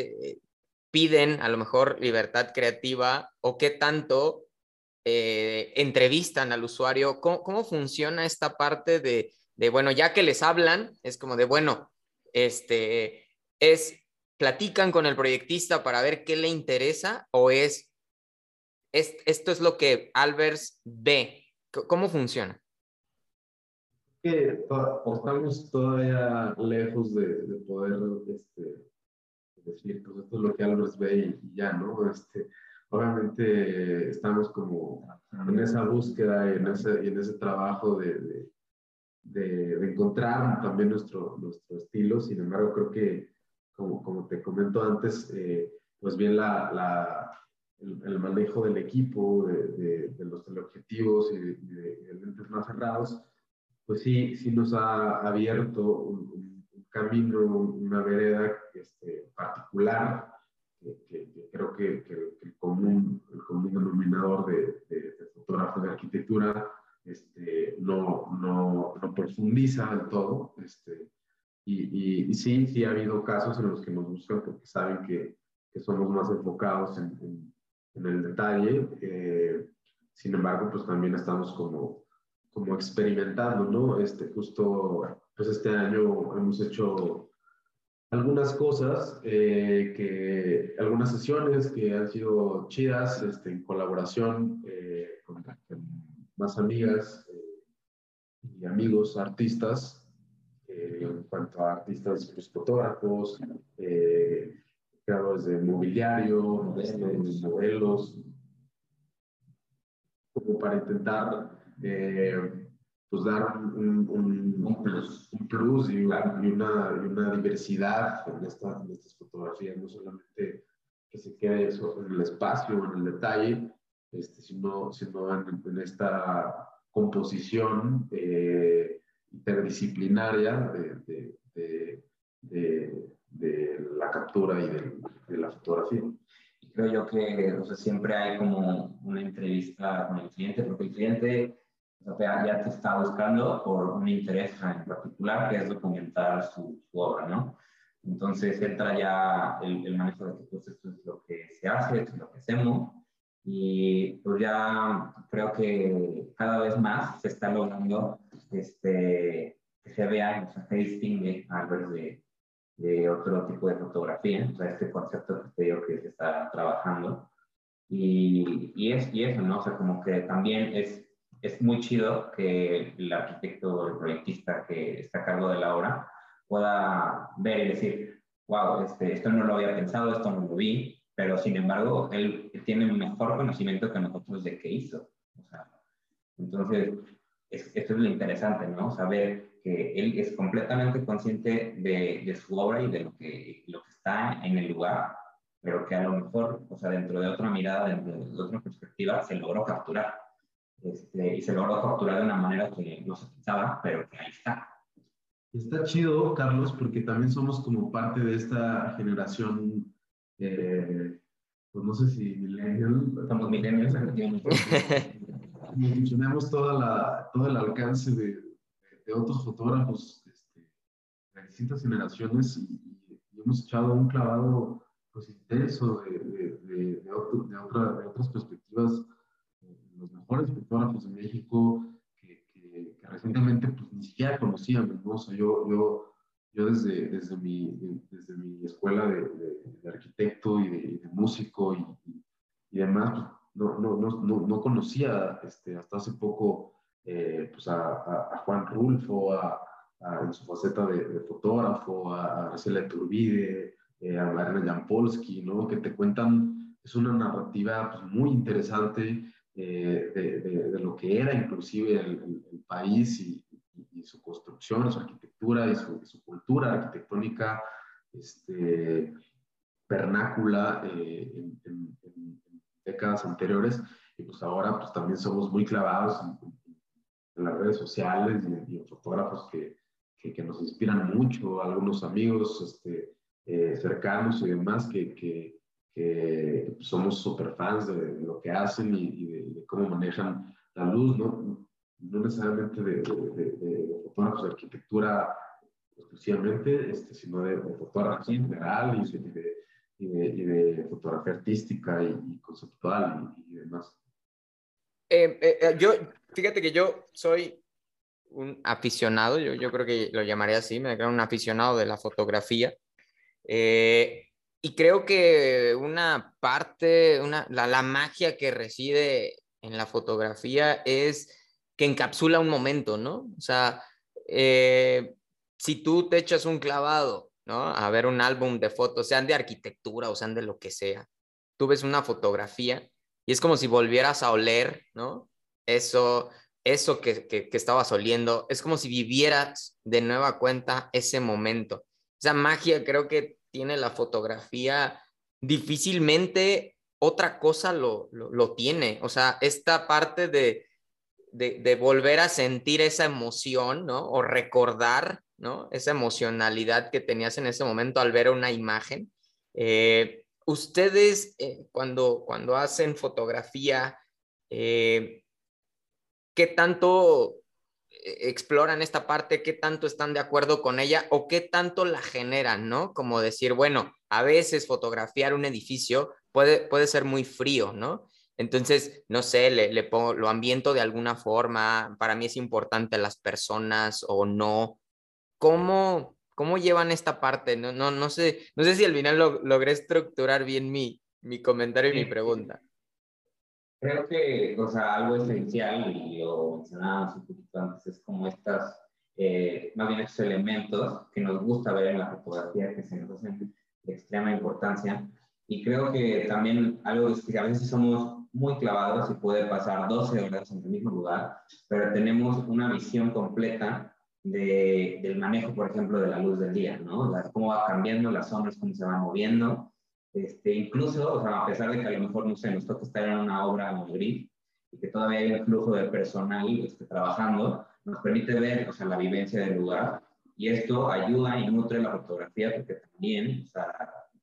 piden a lo mejor libertad creativa o qué tanto eh, entrevistan al usuario? ¿Cómo funciona esta parte de de, bueno, ya que les hablan, es como de, bueno, este, es, platican con el proyectista para ver qué le interesa o es, esto es lo que Albers ve. ¿Cómo funciona? estamos todavía lejos de, poder este, decir, pues esto es lo que Albers ve y, ya, ¿no? Este, obviamente estamos como en esa búsqueda y en ese, y en ese trabajo de, de, encontrar también nuestro, nuestro estilo. Sin embargo, creo que, como, como te comento antes, eh, pues bien la, la el, manejo del equipo, de, de, los teleobjetivos y de, lentes más cerrados, pues sí, sí nos ha abierto un, camino, una vereda este, particular, que, creo que, el, común, el común denominador de, de, fotógrafo de arquitectura este, no, no, no, profundiza del todo. Este, y, y, sí, sí ha habido casos en los que nos buscan porque saben que, que somos más enfocados en, en, el detalle. Eh, sin embargo, pues también estamos como, como experimentando, ¿no? Este, justo, pues este año hemos hecho algunas cosas, eh, que, algunas sesiones que han sido chidas este, en colaboración eh, con, más amigas eh, y amigos artistas, en cuanto a artistas pues, fotógrafos, creadores de mobiliario, de modelos, como para intentar pues dar un, un, plus, y, una, y, una, diversidad en, esta, en estas fotografías, no solamente que se quede eso en el espacio, en el detalle, este, sino, sino en, esta composición eh, interdisciplinaria de, de, de, la captura y de, la fotografía. Creo yo que o sea, siempre hay como una entrevista con el cliente, porque el cliente o sea, ya te está buscando por un interés en particular, que es documentar su, su obra, ¿no? Entonces entra ya el, el manejo de que pues esto es lo que se hace, esto es lo que hacemos, Y pues ya creo que cada vez más se está logrando este, que se vea, o sea, se distingue algo de, de otro tipo de fotografía, o sea, este concepto que te digo que se está trabajando. Y, y, es, y eso, ¿no? O sea, como que también es, es muy chido que el arquitecto o el proyectista que está a cargo de la obra pueda ver y decir, wow, este, esto no lo había pensado, esto no lo vi, pero sin embargo, él tiene mejor conocimiento que nosotros de qué hizo. O sea, entonces, es, esto es lo interesante, ¿no? Saber que él es completamente consciente de, de, su obra y de lo que, lo que está en el lugar, pero que a lo mejor, o sea, dentro de otra mirada, dentro de otra perspectiva, se logró capturar. Este, y se logró capturar de una manera que no se pensaba, pero que ahí está. Está chido, Carlos, porque también somos como parte de esta generación, eh, pues no sé si millennial. Estamos millennials, mencionamos toda la, todo el alcance de, de otros fotógrafos este, de distintas generaciones y, hemos echado un clavado pues, intenso de, de, de, otra, de otras perspectivas. Mejores fotógrafos de México que, que, recientemente pues, ni siquiera conocíamos. ¿no? O sea, yo, yo, yo desde, desde, mi, desde mi escuela de, arquitecto y de, músico y, y, demás, pues, no, no, no, no, conocía este, hasta hace poco eh, pues a, a, Juan Rulfo, a, en su faceta de, fotógrafo, a Marcela Turbide, eh, a Marina Jampolsky, ¿no? que te cuentan, es una narrativa pues, muy interesante eh, de, de, lo que era inclusive el, el, país y, y, su construcción, su arquitectura y su, su cultura arquitectónica este, vernácula en, en, en décadas anteriores. Y pues ahora pues también somos muy clavados en, las redes sociales y, en fotógrafos que, que, nos inspiran mucho, algunos amigos este, eh, cercanos y demás que, que, que somos súper fans de, lo que hacen y, de, cómo manejan la luz, ¿no? No necesariamente de, de fotógrafos de arquitectura exclusivamente, este, sino de, fotógrafos en general y de, y de, fotografía artística y, conceptual y, demás. Eh, eh, eh, yo, fíjate que yo soy un aficionado, yo, yo creo que lo llamaría así, me creo un aficionado de la fotografía. Y creo que una parte, una, la, la, magia que reside en la fotografía es que encapsula un momento, ¿no? O sea, si tú te echas un clavado a ver un álbum de fotos, sean de arquitectura o sean de lo que sea. Tú ves una fotografía y es como si volvieras a oler, ¿no? Eso, eso que, que, estabas oliendo, es como si vivieras de nueva cuenta ese momento. Esa magia creo que tiene la fotografía difícilmente otra cosa lo, lo, tiene. O sea, esta parte de, de, volver a sentir esa emoción, ¿no? O recordar ¿no? Esa emocionalidad que tenías en ese momento al ver una imagen. Eh, ustedes eh, cuando, cuando hacen fotografía, eh, ¿qué tanto exploran esta parte? ¿Qué tanto están de acuerdo con ella? ¿O qué tanto la generan, no? Como decir, bueno, a veces fotografiar un edificio puede, puede ser muy frío, ¿no? Entonces, no sé, le, le pongo, lo ambiento de alguna forma, para mí es importante las personas o no, ¿cómo, cómo llevan esta parte? No, no, no, sé, no sé si al final logré estructurar bien mi, mi comentario y mi pregunta. Creo que, o sea, algo esencial, y lo mencionábamos un poquito antes, es como estas, eh, más bien estos elementos que nos gusta ver en la fotografía, que se nos hacen de extrema importancia. Y creo que también algo es que a veces somos muy clavados y puede pasar 12 horas en el mismo lugar, pero tenemos una visión completa de, del manejo, por ejemplo, de la luz del día, ¿no? cómo va cambiando las sombras, cómo se van moviendo. Este, incluso, o sea, a pesar de que a lo mejor, no sé, nos toca estar en una obra en Madrid y que todavía hay un flujo de personal este, trabajando, nos permite ver, o sea, la vivencia del lugar y esto ayuda y nutre la fotografía porque también, o sea,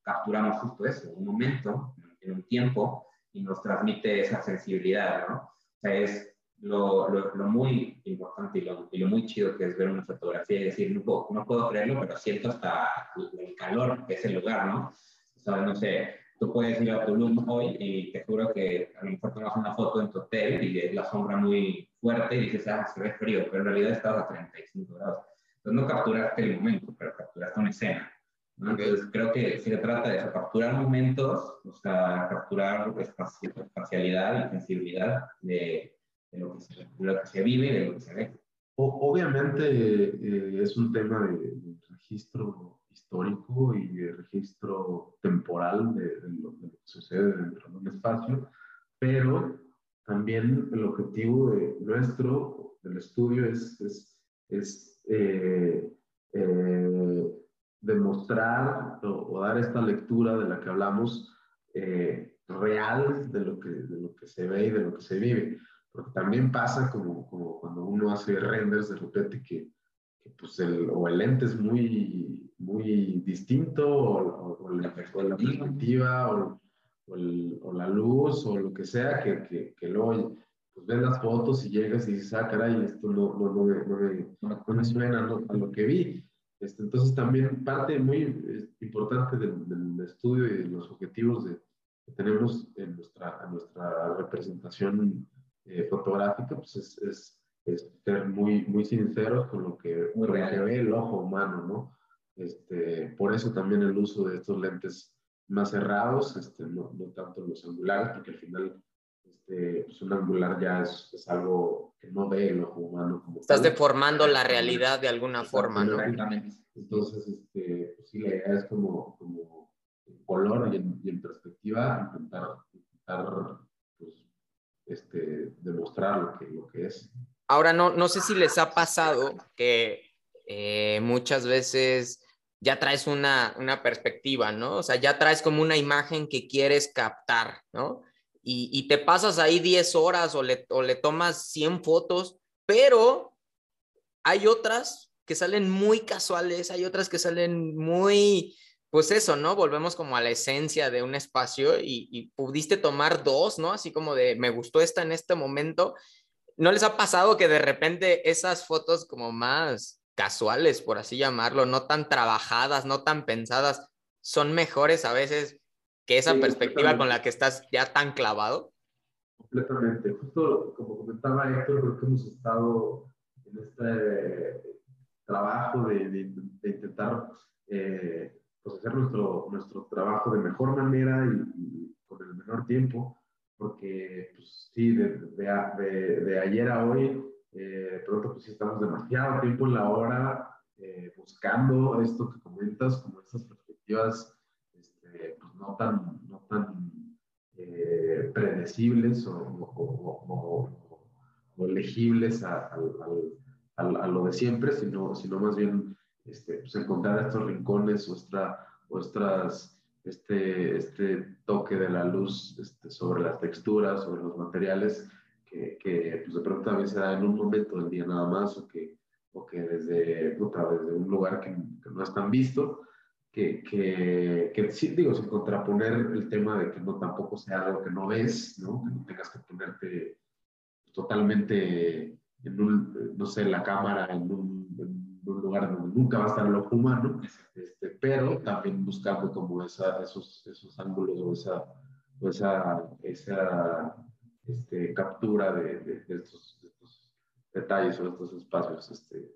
capturamos justo eso, un momento, en un tiempo y nos transmite esa sensibilidad, ¿no? O sea, es lo, lo, muy importante y lo, y lo, muy chido que es ver una fotografía y decir, no puedo, no puedo creerlo, pero siento hasta el calor de ese lugar, ¿no? O sea, no sé, tú puedes ir a Tulum hoy y te juro que a lo mejor tomas una foto en tu hotel y es la sombra muy fuerte y dices, ah, se ve frío, pero en realidad estabas a 35 grados. Entonces no capturaste el momento, pero capturaste una escena. Entonces creo que se trata de capturar momentos, o sea, capturar espacialidad y sensibilidad de, lo que se, lo que se vive y de lo que se ve. obviamente eh, es un tema de registro histórico y de registro temporal de, lo, que sucede dentro de un espacio, pero también el objetivo de nuestro, del estudio, es, es, es eh, eh, demostrar o, dar esta lectura de la que hablamos eh, real de lo, que, de lo que se ve y de lo que se vive. Porque también pasa como, como cuando uno hace renders de repente que, que pues el, o el lente es muy muy distinto o, la, perspectiva o, o, la luz o lo que sea que, que, que luego pues ves las fotos y llegas y dices, ah, caray, esto no, no, no, me, no, me, no me suena a lo, que vi. Este, entonces también parte muy importante del, del, estudio y de los objetivos de, que tenemos en nuestra, en nuestra representación eh, fotográfica, pues es, es, es, ser muy, muy sinceros con lo que, con lo que ve el ojo humano, ¿no? Este, por eso también el uso de estos lentes más cerrados, este, no, no, tanto los angulares, porque al final este, pues un angular ya es, es, algo que no ve el ojo humano. Como Estás deformando la realidad de alguna forma, ¿no? Entonces, este, pues sí, la idea es como, como en color y en, y en perspectiva intentar, intentar pues, este, demostrar lo que, lo que es. Ahora, no, no sé si les ha pasado que eh, muchas veces ya traes una, una perspectiva, ¿no? O sea, ya traes como una imagen que quieres captar, ¿no? Y, y te pasas ahí 10 horas o le, o le tomas 100 fotos, pero hay otras que salen muy casuales, hay otras que salen muy, pues eso, ¿no? Volvemos como a la esencia de un espacio y, y, pudiste tomar dos, ¿no? Así como de, me gustó esta en este momento. ¿No les ha pasado que de repente esas fotos como más casuales, por así llamarlo, no tan trabajadas, no tan pensadas, son mejores a veces que esa perspectiva con la que estás ya tan clavado? Completamente. Justo como comentaba Héctor, creo que hemos estado en este trabajo de, de, intentar eh, pues hacer nuestro, nuestro trabajo de mejor manera y, con el menor tiempo, porque pues, sí, de, de ayer a hoy eh, pronto pues estamos demasiado tiempo en la hora eh, buscando esto que comentas, como estas perspectivas este, pues no tan, no tan eh, predecibles o, o, o, legibles a, a, a, lo de siempre, sino, sino más bien este, pues encontrar estos rincones, nuestra, nuestras, este, este toque de la luz este, sobre las texturas, sobre los materiales, que, que pues de pronto a veces da en un momento del día nada más o que, o que desde, puta, desde un lugar que, no es tan visto, que, que, que, sí, digo, sin contraponer el tema de que no tampoco sea algo que no ves, ¿no? que no tengas que ponerte totalmente en un, no sé, la cámara en un, en un lugar donde nunca va a estar el ojo humano, este, pero también buscando como esa, esos, esos ángulos o esa, o esa, esa este, captura de, de, estos, detalles o estos espacios este,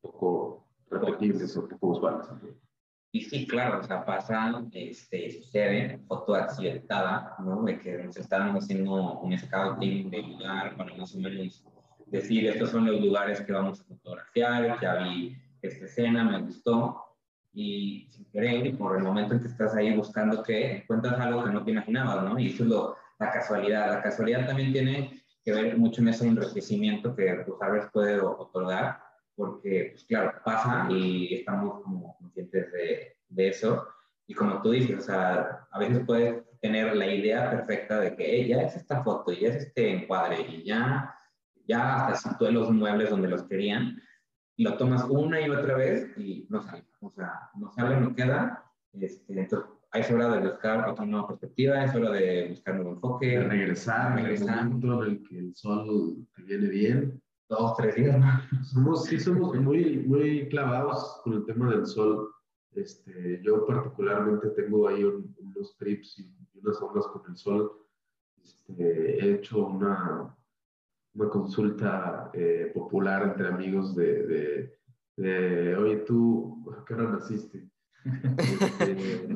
poco repetibles o poco usuales. Y sí, claro, o sea, pasa, este, sucede, foto accidentada, ¿no? De que nos están haciendo un scouting de lugar para más o menos decir, estos son los lugares que vamos a fotografiar, ya vi esta escena, me gustó, y sin querer, por el momento en que estás ahí buscando que encuentras algo que no te imaginabas, ¿no? Y eso es lo, la casualidad. La casualidad también tiene que ver mucho en ese enriquecimiento que tu saber puede otorgar, porque, pues claro, pasa y estamos como conscientes de, de, eso. Y como tú dices, o sea, a veces puedes tener la idea perfecta de que ya es esta foto, ya es este encuadre, y ya, ya hasta situé los muebles donde los querían, y lo tomas una y otra vez y no sale. O sea, no sale, no queda. Este, entonces, es hora de buscar otra nueva perspectiva, es hora de buscar un nuevo enfoque. De regresar, regresar. En el en el que el sol te viene bien. Dos, tres días Somos, sí, somos muy, muy clavados con el tema del sol. Este, yo particularmente tengo ahí unos trips y unas ondas con el sol. Este, he hecho una, una consulta eh, popular entre amigos de, de, oye, tú, ¿a qué hora naciste? Este,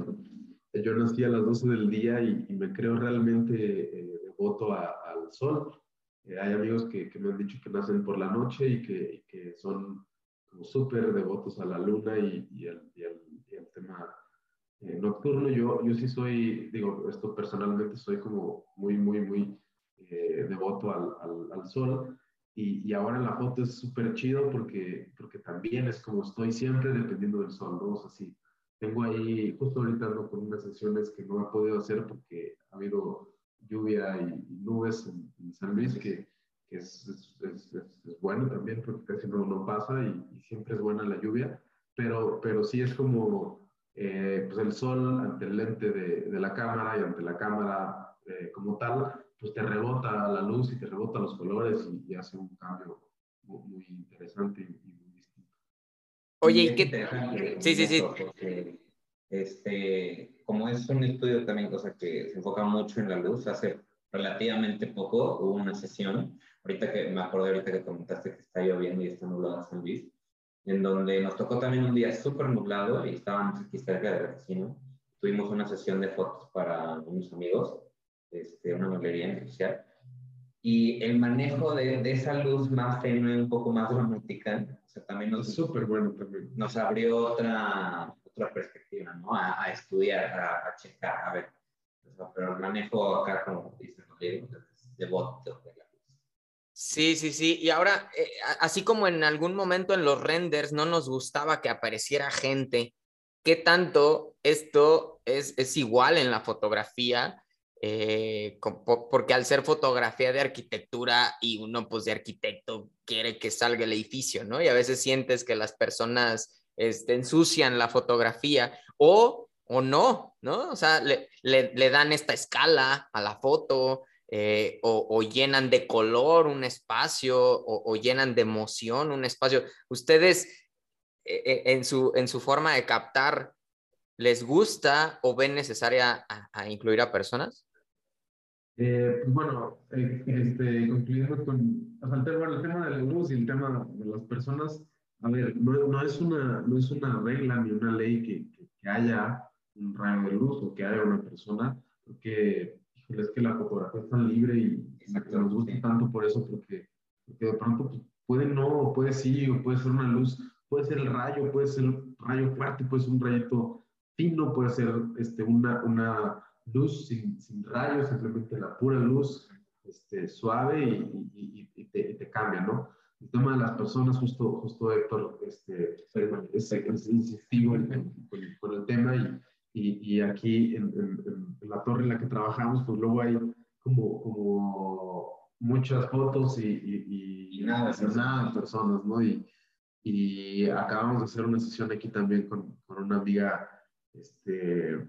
yo nací a las 12 del día y, me creo realmente eh, devoto al sol. Eh, hay amigos que, que, me han dicho que nacen por la noche y que, que son como súper devotos a la luna y, y, al, y, al, tema eh, nocturno. Yo, yo sí soy, digo, esto personalmente soy como muy, muy, muy eh, devoto al, al, al sol. Y, y, ahora la foto es súper chido porque, porque también es como estoy siempre dependiendo del sol, ¿no? O sea, sí, tengo ahí, justo ahorita ando con unas sesiones que no he podido hacer porque ha habido lluvia y, nubes en, San Luis que, que es, es, es, bueno también porque casi no, no pasa y, siempre es buena la lluvia, pero, pero sí es como eh, pues el sol ante el lente de, de, la cámara y ante la cámara eh, como tal, pues te rebota la luz y te rebota los colores y, hace un cambio muy, interesante. Oye, ¿y qué? Sí, sí, sí. Porque, este, como es un estudio también, cosa que se enfoca mucho en la luz, hace relativamente poco hubo una sesión, ahorita que me acordé ahorita que comentaste que está lloviendo y está nublado San Luis, en donde nos tocó también un día súper nublado y estábamos aquí cerca del vecino. Tuvimos una sesión de fotos para unos amigos, este, una galería en especial. Y el manejo de, de, esa luz más tenue, un poco más romántica, o sea, también nos, súper bueno también. nos abrió otra, otra perspectiva, ¿no? A, a estudiar, a, a, checar, a ver. O sea, pero el manejo acá, como dice Rodrigo, es de la Sí, sí, sí. Y ahora, eh, así como en algún momento en los renders no nos gustaba que apareciera gente, ¿qué tanto esto es, es igual en la fotografía? Eh, porque al ser fotografía de arquitectura y uno pues de arquitecto quiere que salga el edificio, ¿no? Y a veces sientes que las personas este, ensucian la fotografía o, o no, ¿no? O sea, le, le, dan esta escala a la foto, eh, o, o, llenan de color un espacio o, o, llenan de emoción un espacio. ¿Ustedes eh, en, su, en su forma de captar les gusta o ven necesaria a incluir a personas? Eh, pues bueno, este, concluyendo con o sea, el, tema, el, tema, de la luz y el tema de las personas, a ver, no, no, es, una, no es una regla ni una ley que, que, que haya un rayo de luz o que haya una persona, porque es que la fotografía es tan libre y, nos gusta tanto por eso, porque, porque de pronto pues, puede no, puede sí, o puede ser una luz, puede ser el rayo, puede ser un rayo fuerte, puede ser un rayito fino, puede ser este, una, una luz sin, sin rayos, simplemente la pura luz este, suave y, y, y te, te, cambia, ¿no? El tema de las personas, justo, justo Héctor, este, es, es insistivo con, el tema y y, y aquí en, en, en, la torre en la que trabajamos, pues luego hay como, como muchas fotos y, y, y nada, y nada de personas, ¿no? Y, y acabamos de hacer una sesión aquí también con, con una amiga este,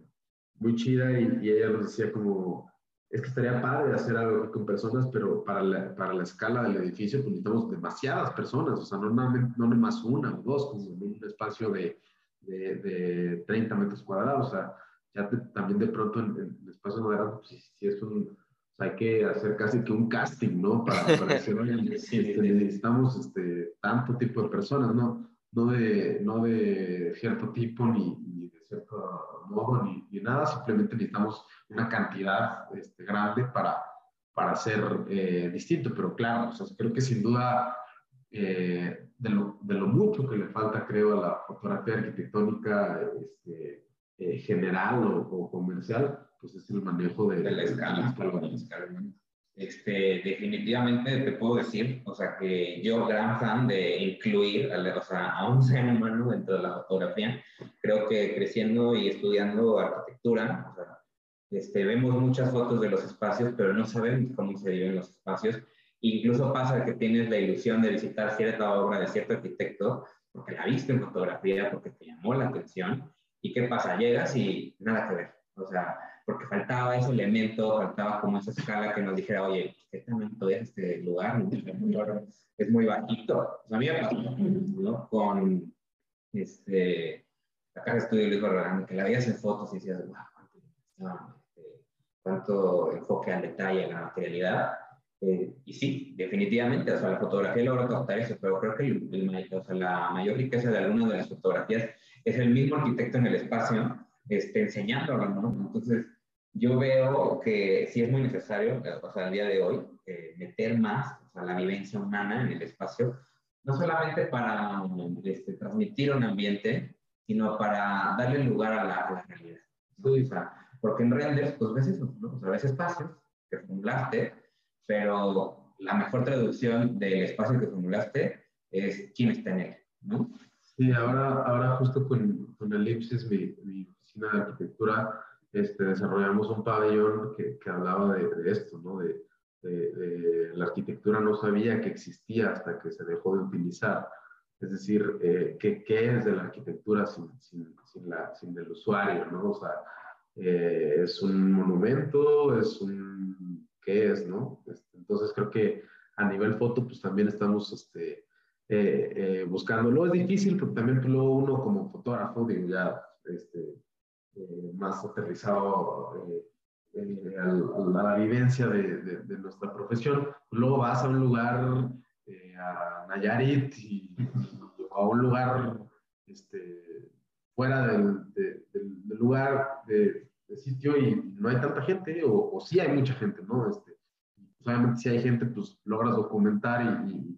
muy chida y, y, ella nos decía como, es que estaría padre hacer algo con personas, pero para la, para la escala del edificio pues necesitamos demasiadas personas, o sea, no, no, no más una o dos, como en un espacio de de, de 30 metros cuadrados. O sea, ya te, también de pronto en, en espacio moderno, pues, si, si, es un, hay que hacer casi que un casting, ¿no? Para, para decir, oye, este, necesitamos este, tanto tipo de personas, ¿no? No de, no de cierto tipo ni, ni cierto modo ni, ni, nada, simplemente necesitamos una cantidad este, grande para, para ser eh, distinto, pero claro, o sea, creo que sin duda eh, de, lo, de, lo, mucho que le falta, creo, a la fotografía arquitectónica este, eh, general o, o, comercial, pues es el manejo de, de la escala. De la escala. Este, definitivamente te puedo decir, o sea, que yo gran fan de incluir a, o sea, a un ser humano dentro de la fotografía. Creo que creciendo y estudiando arquitectura, o sea, este, vemos muchas fotos de los espacios, pero no sabemos cómo se viven los espacios Incluso pasa que tienes la ilusión de visitar cierta obra de cierto arquitecto porque la viste en fotografía, porque te llamó la atención. ¿Y qué pasa? Llegas y nada que ver. O sea, porque faltaba ese elemento, faltaba como esa escala que nos dijera, oye, ¿qué talento es este lugar? Es muy bajito. O sea, había pasado ¿no? con, este, de estudio Luis Barragán, que la veías en fotos y decías, wow, cuánto, este, cuánto enfoque al detalle, a la materialidad. Eh, y sí, definitivamente, o sea, la fotografía logra captar eso, pero creo que el, o sea, la mayor riqueza de algunas de las fotografías es el mismo arquitecto en el espacio este, enseñándolo, ¿no? Entonces, yo veo que sí es muy necesario, o sea, al día de hoy, eh, meter más o sea, la vivencia humana en el espacio, no solamente para este, transmitir un ambiente, sino para darle lugar a la, realidad. O sea, porque en renders, pues ves eso, ¿no? O sea, ves espacios que formulaste, pero la mejor traducción del espacio que formulaste es quién está en él, ¿no? Sí, ahora, ahora justo con, con Elipsis, mi, mi oficina de arquitectura, este, desarrollamos un pabellón que, que hablaba de, de, esto, ¿no? De, de, la arquitectura no sabía que existía hasta que se dejó de utilizar. Es decir, eh, ¿qué, ¿qué, es de la arquitectura sin, sin, sin, la, sin el usuario, ¿no? O sea, eh, es un monumento, es un... ¿Qué es, no? Este, entonces creo que a nivel foto, pues también estamos este, eh, eh, buscándolo. Es difícil porque también luego uno como fotógrafo, digo, ya este, eh, más aterrizado eh, a, la vivencia de, de, nuestra profesión, luego vas a un lugar, a Nayarit, y, a un lugar este, fuera del, del lugar de, sitio y no hay tanta gente, o, o sí hay mucha gente, ¿no? Este, obviamente si hay gente, pues logras documentar y,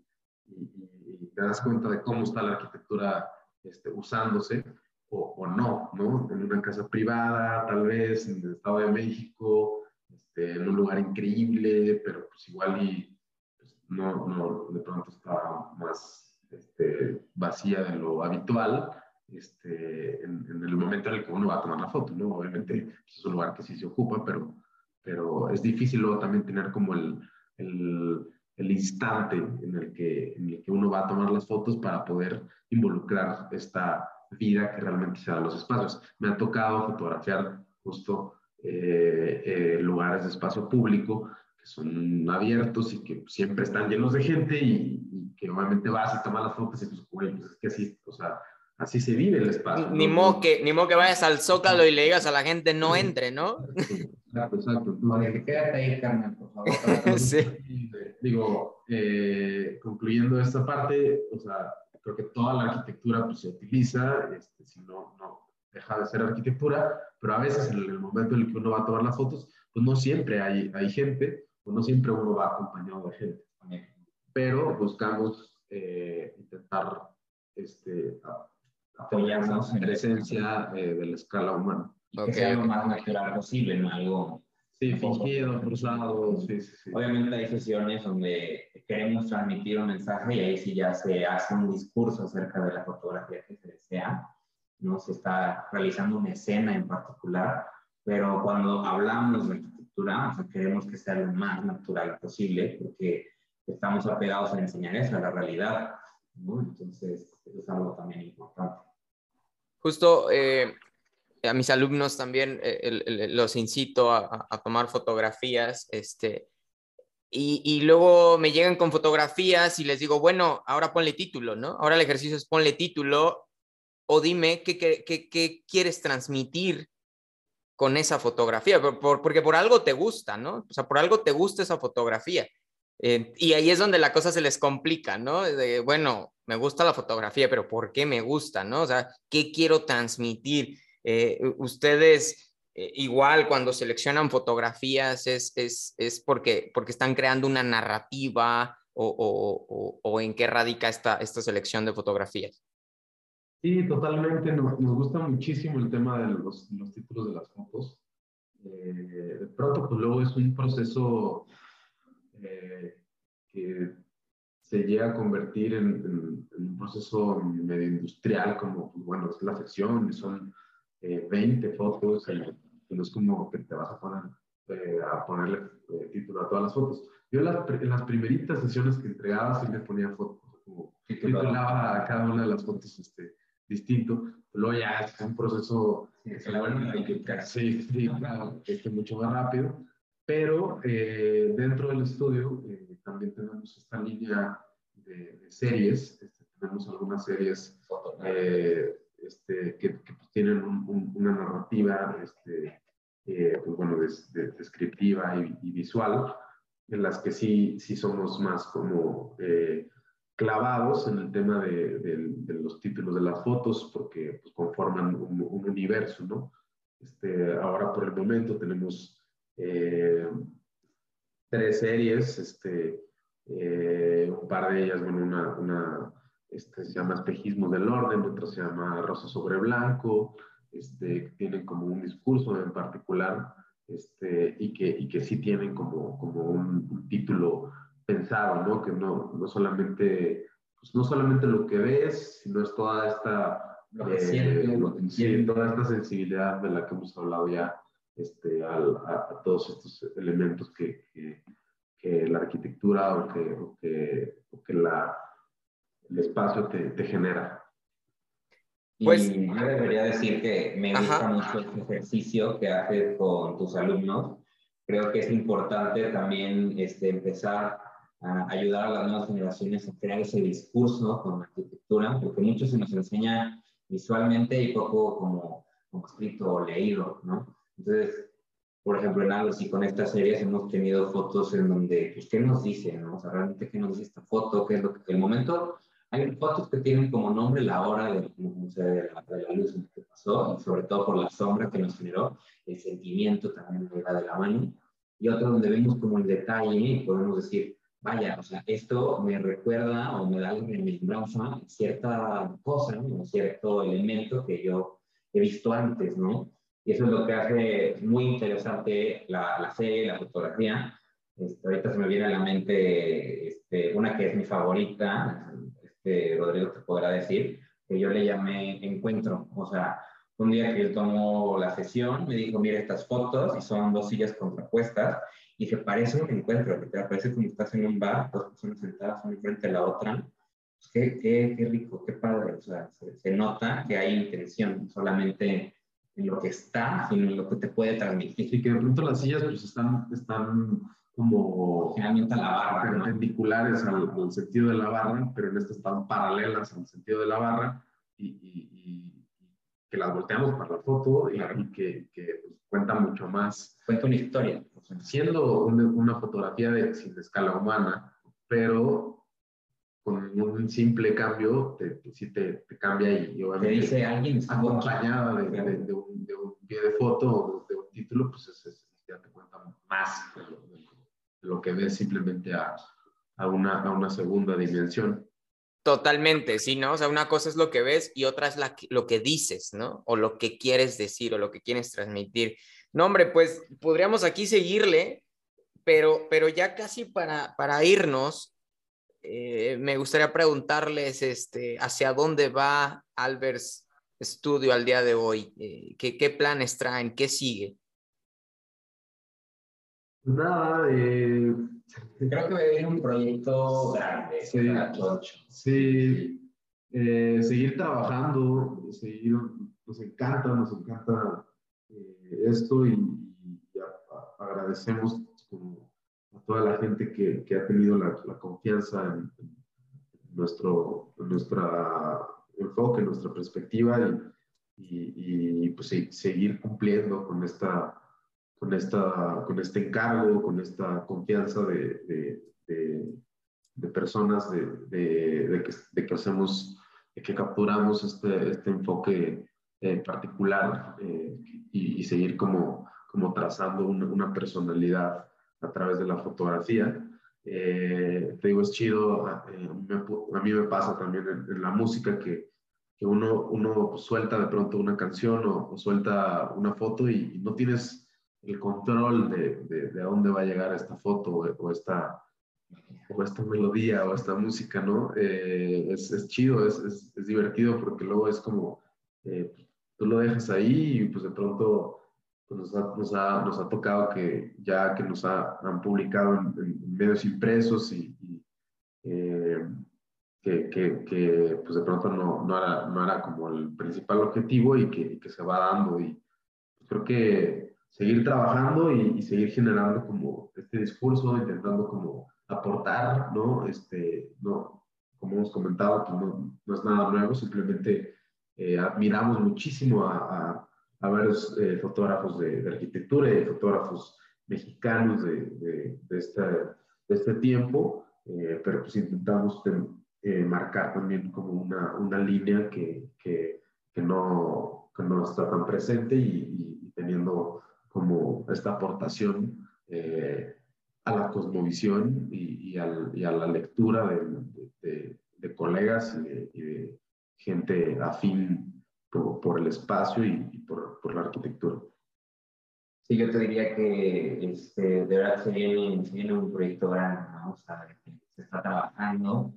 te das cuenta de cómo está la arquitectura este, usándose o, o, no, ¿no? En una casa privada, tal vez, en el Estado de México, este, en un lugar increíble, pero pues igual y pues, no, no, de pronto está más este, vacía de lo habitual. Este, en, en, el momento en el que uno va a tomar la foto, ¿no? Obviamente pues, es un lugar que sí se ocupa, pero, pero es difícil luego también tener como el, el el instante en el, que, en el que uno va a tomar las fotos para poder involucrar esta vida que realmente se da en los espacios. Me ha tocado fotografiar justo eh, eh, lugares de espacio público que son abiertos y que siempre están llenos de gente y, que obviamente vas y tomas las fotos y pues, pues es que así, o sea, así se vive el espacio. Ni, ¿no? modo que, ni modo que vayas al Zócalo y le digas a la gente no entre, ¿no? Exacto, exacto. quédate ahí, Carmen, por favor. sí digo, eh, concluyendo esta parte, o sea, creo que toda la arquitectura pues, se utiliza, este, si no, no deja de ser arquitectura, pero a veces en el momento en el que uno va a tomar las fotos, pues no siempre hay, hay gente, o no siempre uno va acompañado de gente. Pero buscamos eh, intentar este, apoyarnos en presencia eh, de la escala humana. Okay. Que sea lo más natural posible, no algo Sí, fingido, cruzado. Sí, sí, sí. Obviamente hay sesiones donde queremos transmitir un mensaje y ahí sí ya se hace un discurso acerca de la fotografía que se desea. No se está realizando una escena en particular, pero cuando hablamos de arquitectura, o sea, queremos que sea lo más natural posible porque estamos apegados a enseñar eso, a la realidad. ¿no? Entonces, eso es algo también importante. Justo eh, a mis alumnos también eh, los incito a, tomar fotografías, este, y, luego me llegan con fotografías y les digo, bueno, ahora ponle título, ¿no? Ahora el ejercicio es ponle título o dime qué, qué, quieres transmitir con esa fotografía, porque por algo te gusta, ¿no? O sea, por algo te gusta esa fotografía. Eh, y ahí es donde la cosa se les complica, ¿no? De, bueno, me gusta la fotografía, pero ¿por qué me gusta, no? O sea, ¿qué quiero transmitir? Eh, ustedes eh, igual cuando seleccionan fotografías es, es, es, porque, porque están creando una narrativa o, o, o, en qué radica esta, esta selección de fotografías. Sí, totalmente. Nos, nos gusta muchísimo el tema de los, los títulos de las fotos. Eh, de pronto, pues luego es un proceso que se llega a convertir en, en, en, un proceso medio industrial, como, pues, bueno, es la sección, son 20 eh, fotos, y no es como que te vas a poner eh, a ponerle eh, título a todas las fotos. Yo las, en las primeritas sesiones que entregaba sí le ponía fotos, como titulaba a cada una de las fotos este, distinto, luego ya es un proceso que se sí, sí, claro, que es mucho más rápido, pero dentro del estudio también tenemos esta línea de, de series, este, tenemos algunas series este, que, pues, tienen una narrativa, este, eh, pues bueno, descriptiva y, visual, en las que sí, sí somos más como eh, clavados en el tema de, los títulos de las fotos, porque pues, conforman un, universo, ¿no? Este, ahora por el momento tenemos eh, tres series, este, un par de ellas, bueno, una, una este, se llama Espejismo del Orden, otra se llama Rosa sobre Blanco, este, tienen como un discurso en particular este, y, que, y que sí tienen como, como un, título pensado, ¿no? Que no, no, solamente, pues no solamente lo que ves, sino es toda esta, eh, toda esta sensibilidad de la que hemos hablado ya este, al, a, todos estos elementos que, que, que la arquitectura o que, o que, o que la el espacio te, te genera. Pues, y yo debería decir que me gusta mucho este ejercicio que haces con tus alumnos. Creo que es importante también este, empezar a ayudar a las nuevas generaciones a crear ese discurso con la arquitectura, porque mucho se nos enseña visualmente y poco como, como escrito o leído, ¿no? Entonces, por ejemplo, en Alos y con estas series hemos tenido fotos en donde, pues, ¿qué nos dice? No? O sea, realmente, ¿qué nos dice esta foto? ¿Qué es lo que, el momento hay fotos que tienen como nombre la hora de, de, la, de la luz que pasó, y sobre todo por la sombra que nos generó, el sentimiento también de la de la mano, y otro donde vemos como el detalle y podemos decir, vaya, o sea, esto me recuerda o me da en remembranza cierta cosa, ¿no? cierto elemento que yo he visto antes, ¿no? Y eso es lo que hace muy interesante la, la serie, la fotografía. Este, ahorita se me viene a la mente este, una que es mi favorita, Rodrigo te podrá decir, que yo le llamé encuentro. O sea, un día que él tomó la sesión, me dijo, mira estas fotos, y son dos sillas contrapuestas, y se parece un encuentro, porque parece como estás en un bar, dos personas sentadas una frente a la otra. Pues qué, qué, qué, rico, qué padre. O sea, se, nota que hay intención, solamente en lo que está, sino en lo que te puede transmitir. Y que de pronto las sillas pues están, están como generalmente a la barra, perpendiculares al, sentido de la barra, pero en este están paralelas al sentido de la barra y, y, que las volteamos para la foto y, que, que pues, cuenta mucho más. Cuenta una historia. Siendo una, fotografía de, sin escala humana, pero con un simple cambio, te, sí te, te, cambia y, obviamente dice alguien acompañada de, de, de, un, de un pie de foto o de un título, pues es, ya te cuenta más lo que ves simplemente a, a, una, a una segunda dimensión. Totalmente, sí, ¿no? O sea, una cosa es lo que ves y otra es la, lo que dices, ¿no? O lo que quieres decir o lo que quieres transmitir. No, hombre, pues podríamos aquí seguirle, pero, pero ya casi para, para irnos, eh, me gustaría preguntarles este, hacia dónde va Albers Studio al día de hoy, eh, ¿qué, ¿qué planes traen, qué sigue? Nada, eh, creo que va a venir un proyecto grande. Sí, eh, seguir trabajando, seguir, nos encanta, nos encanta eh, esto y, agradecemos a toda la gente que, que ha tenido la, la confianza en, nuestro nuestra enfoque, en nuestra perspectiva y, y, pues seguir cumpliendo con esta con, esta, con este encargo, con esta confianza de, de, de, personas de, que, de que hacemos, de que capturamos este, este enfoque eh, particular eh, y, seguir como, como trazando una, una, personalidad a través de la fotografía. Eh, te digo, es chido, a, mí me pasa también en, la música que, que uno, uno suelta de pronto una canción o, o suelta una foto y, y no tienes el control de, de, de, a dónde va a llegar esta foto o, esta, o esta melodía o esta música, ¿no? Eh, es, es, chido, es, es, divertido porque luego es como, eh, tú lo dejas ahí y pues de pronto pues nos, ha, nos, ha, nos, ha, tocado que ya que nos ha, han publicado en, medios impresos y, eh, que, que, que, pues de pronto no, no, era, no era como el principal objetivo y que, y que se va dando y creo que seguir trabajando y, seguir generando como este discurso, intentando como aportar, ¿no? Este, no, como hemos comentado, pues no, no, es nada nuevo, simplemente eh, admiramos muchísimo a, a, varios eh, fotógrafos de, arquitectura y fotógrafos mexicanos de, de, de, de este tiempo, pero pues intentamos marcar también como una, una línea que, que, que, no, que no está tan presente y, y teniendo como esta aportación eh, a la cosmovisión y, y, al, y, a la lectura de, de, colegas y de, gente afín por, por el espacio y, por, por, la arquitectura. Sí, yo te diría que este, de verdad se viene, se viene un proyecto grande, ¿no? o sea, se está trabajando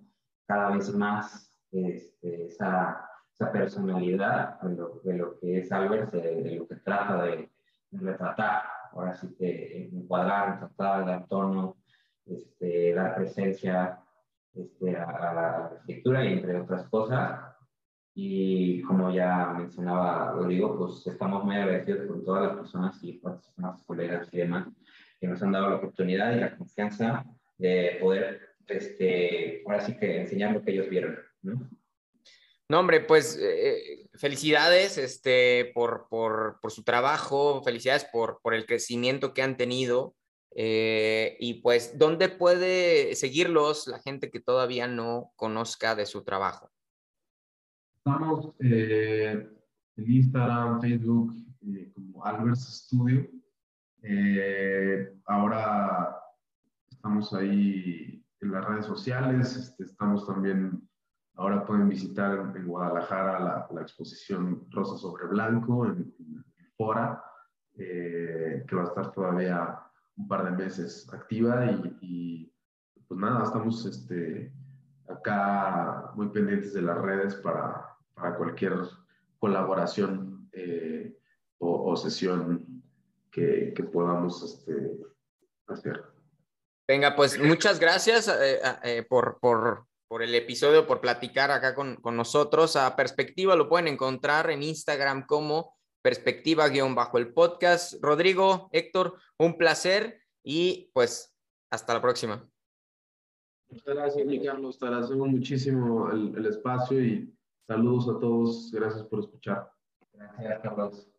cada vez más este, esa, esa, personalidad de lo, de lo, que es Albert, de, lo que trata de, retratar. Ahora sí que encuadrar, retratar, dar tono, este, dar presencia este, a, la arquitectura y entre otras cosas. Y como ya mencionaba Rodrigo, pues estamos muy agradecidos con todas las personas y personas, colegas y demás que nos han dado la oportunidad y la confianza de poder, este, ahora sí que enseñar lo que ellos vieron. ¿no? No, hombre, pues eh, felicidades este, por, por, por, su trabajo, felicidades por, por el crecimiento que han tenido. Eh, y pues, ¿dónde puede seguirlos la gente que todavía no conozca de su trabajo? Estamos eh, en Instagram, Facebook, como Albers Studio. ahora estamos ahí en las redes sociales, este, estamos también Ahora pueden visitar en Guadalajara la, exposición Rosa sobre Blanco en, Fora, eh, que va a estar todavía un par de meses activa y, pues nada, estamos este, acá muy pendientes de las redes para, para cualquier colaboración eh, o, sesión que, que podamos este, hacer. Venga, pues muchas gracias eh, por, por por el episodio, por platicar acá con, con nosotros. A Perspectiva lo pueden encontrar en Instagram como Perspectiva-el bajo podcast. Rodrigo, Héctor, un placer y pues hasta la próxima. Muchas gracias, Carlos. Te agradecemos muchísimo el, el espacio y saludos a todos. Gracias por escuchar. Gracias, Carlos.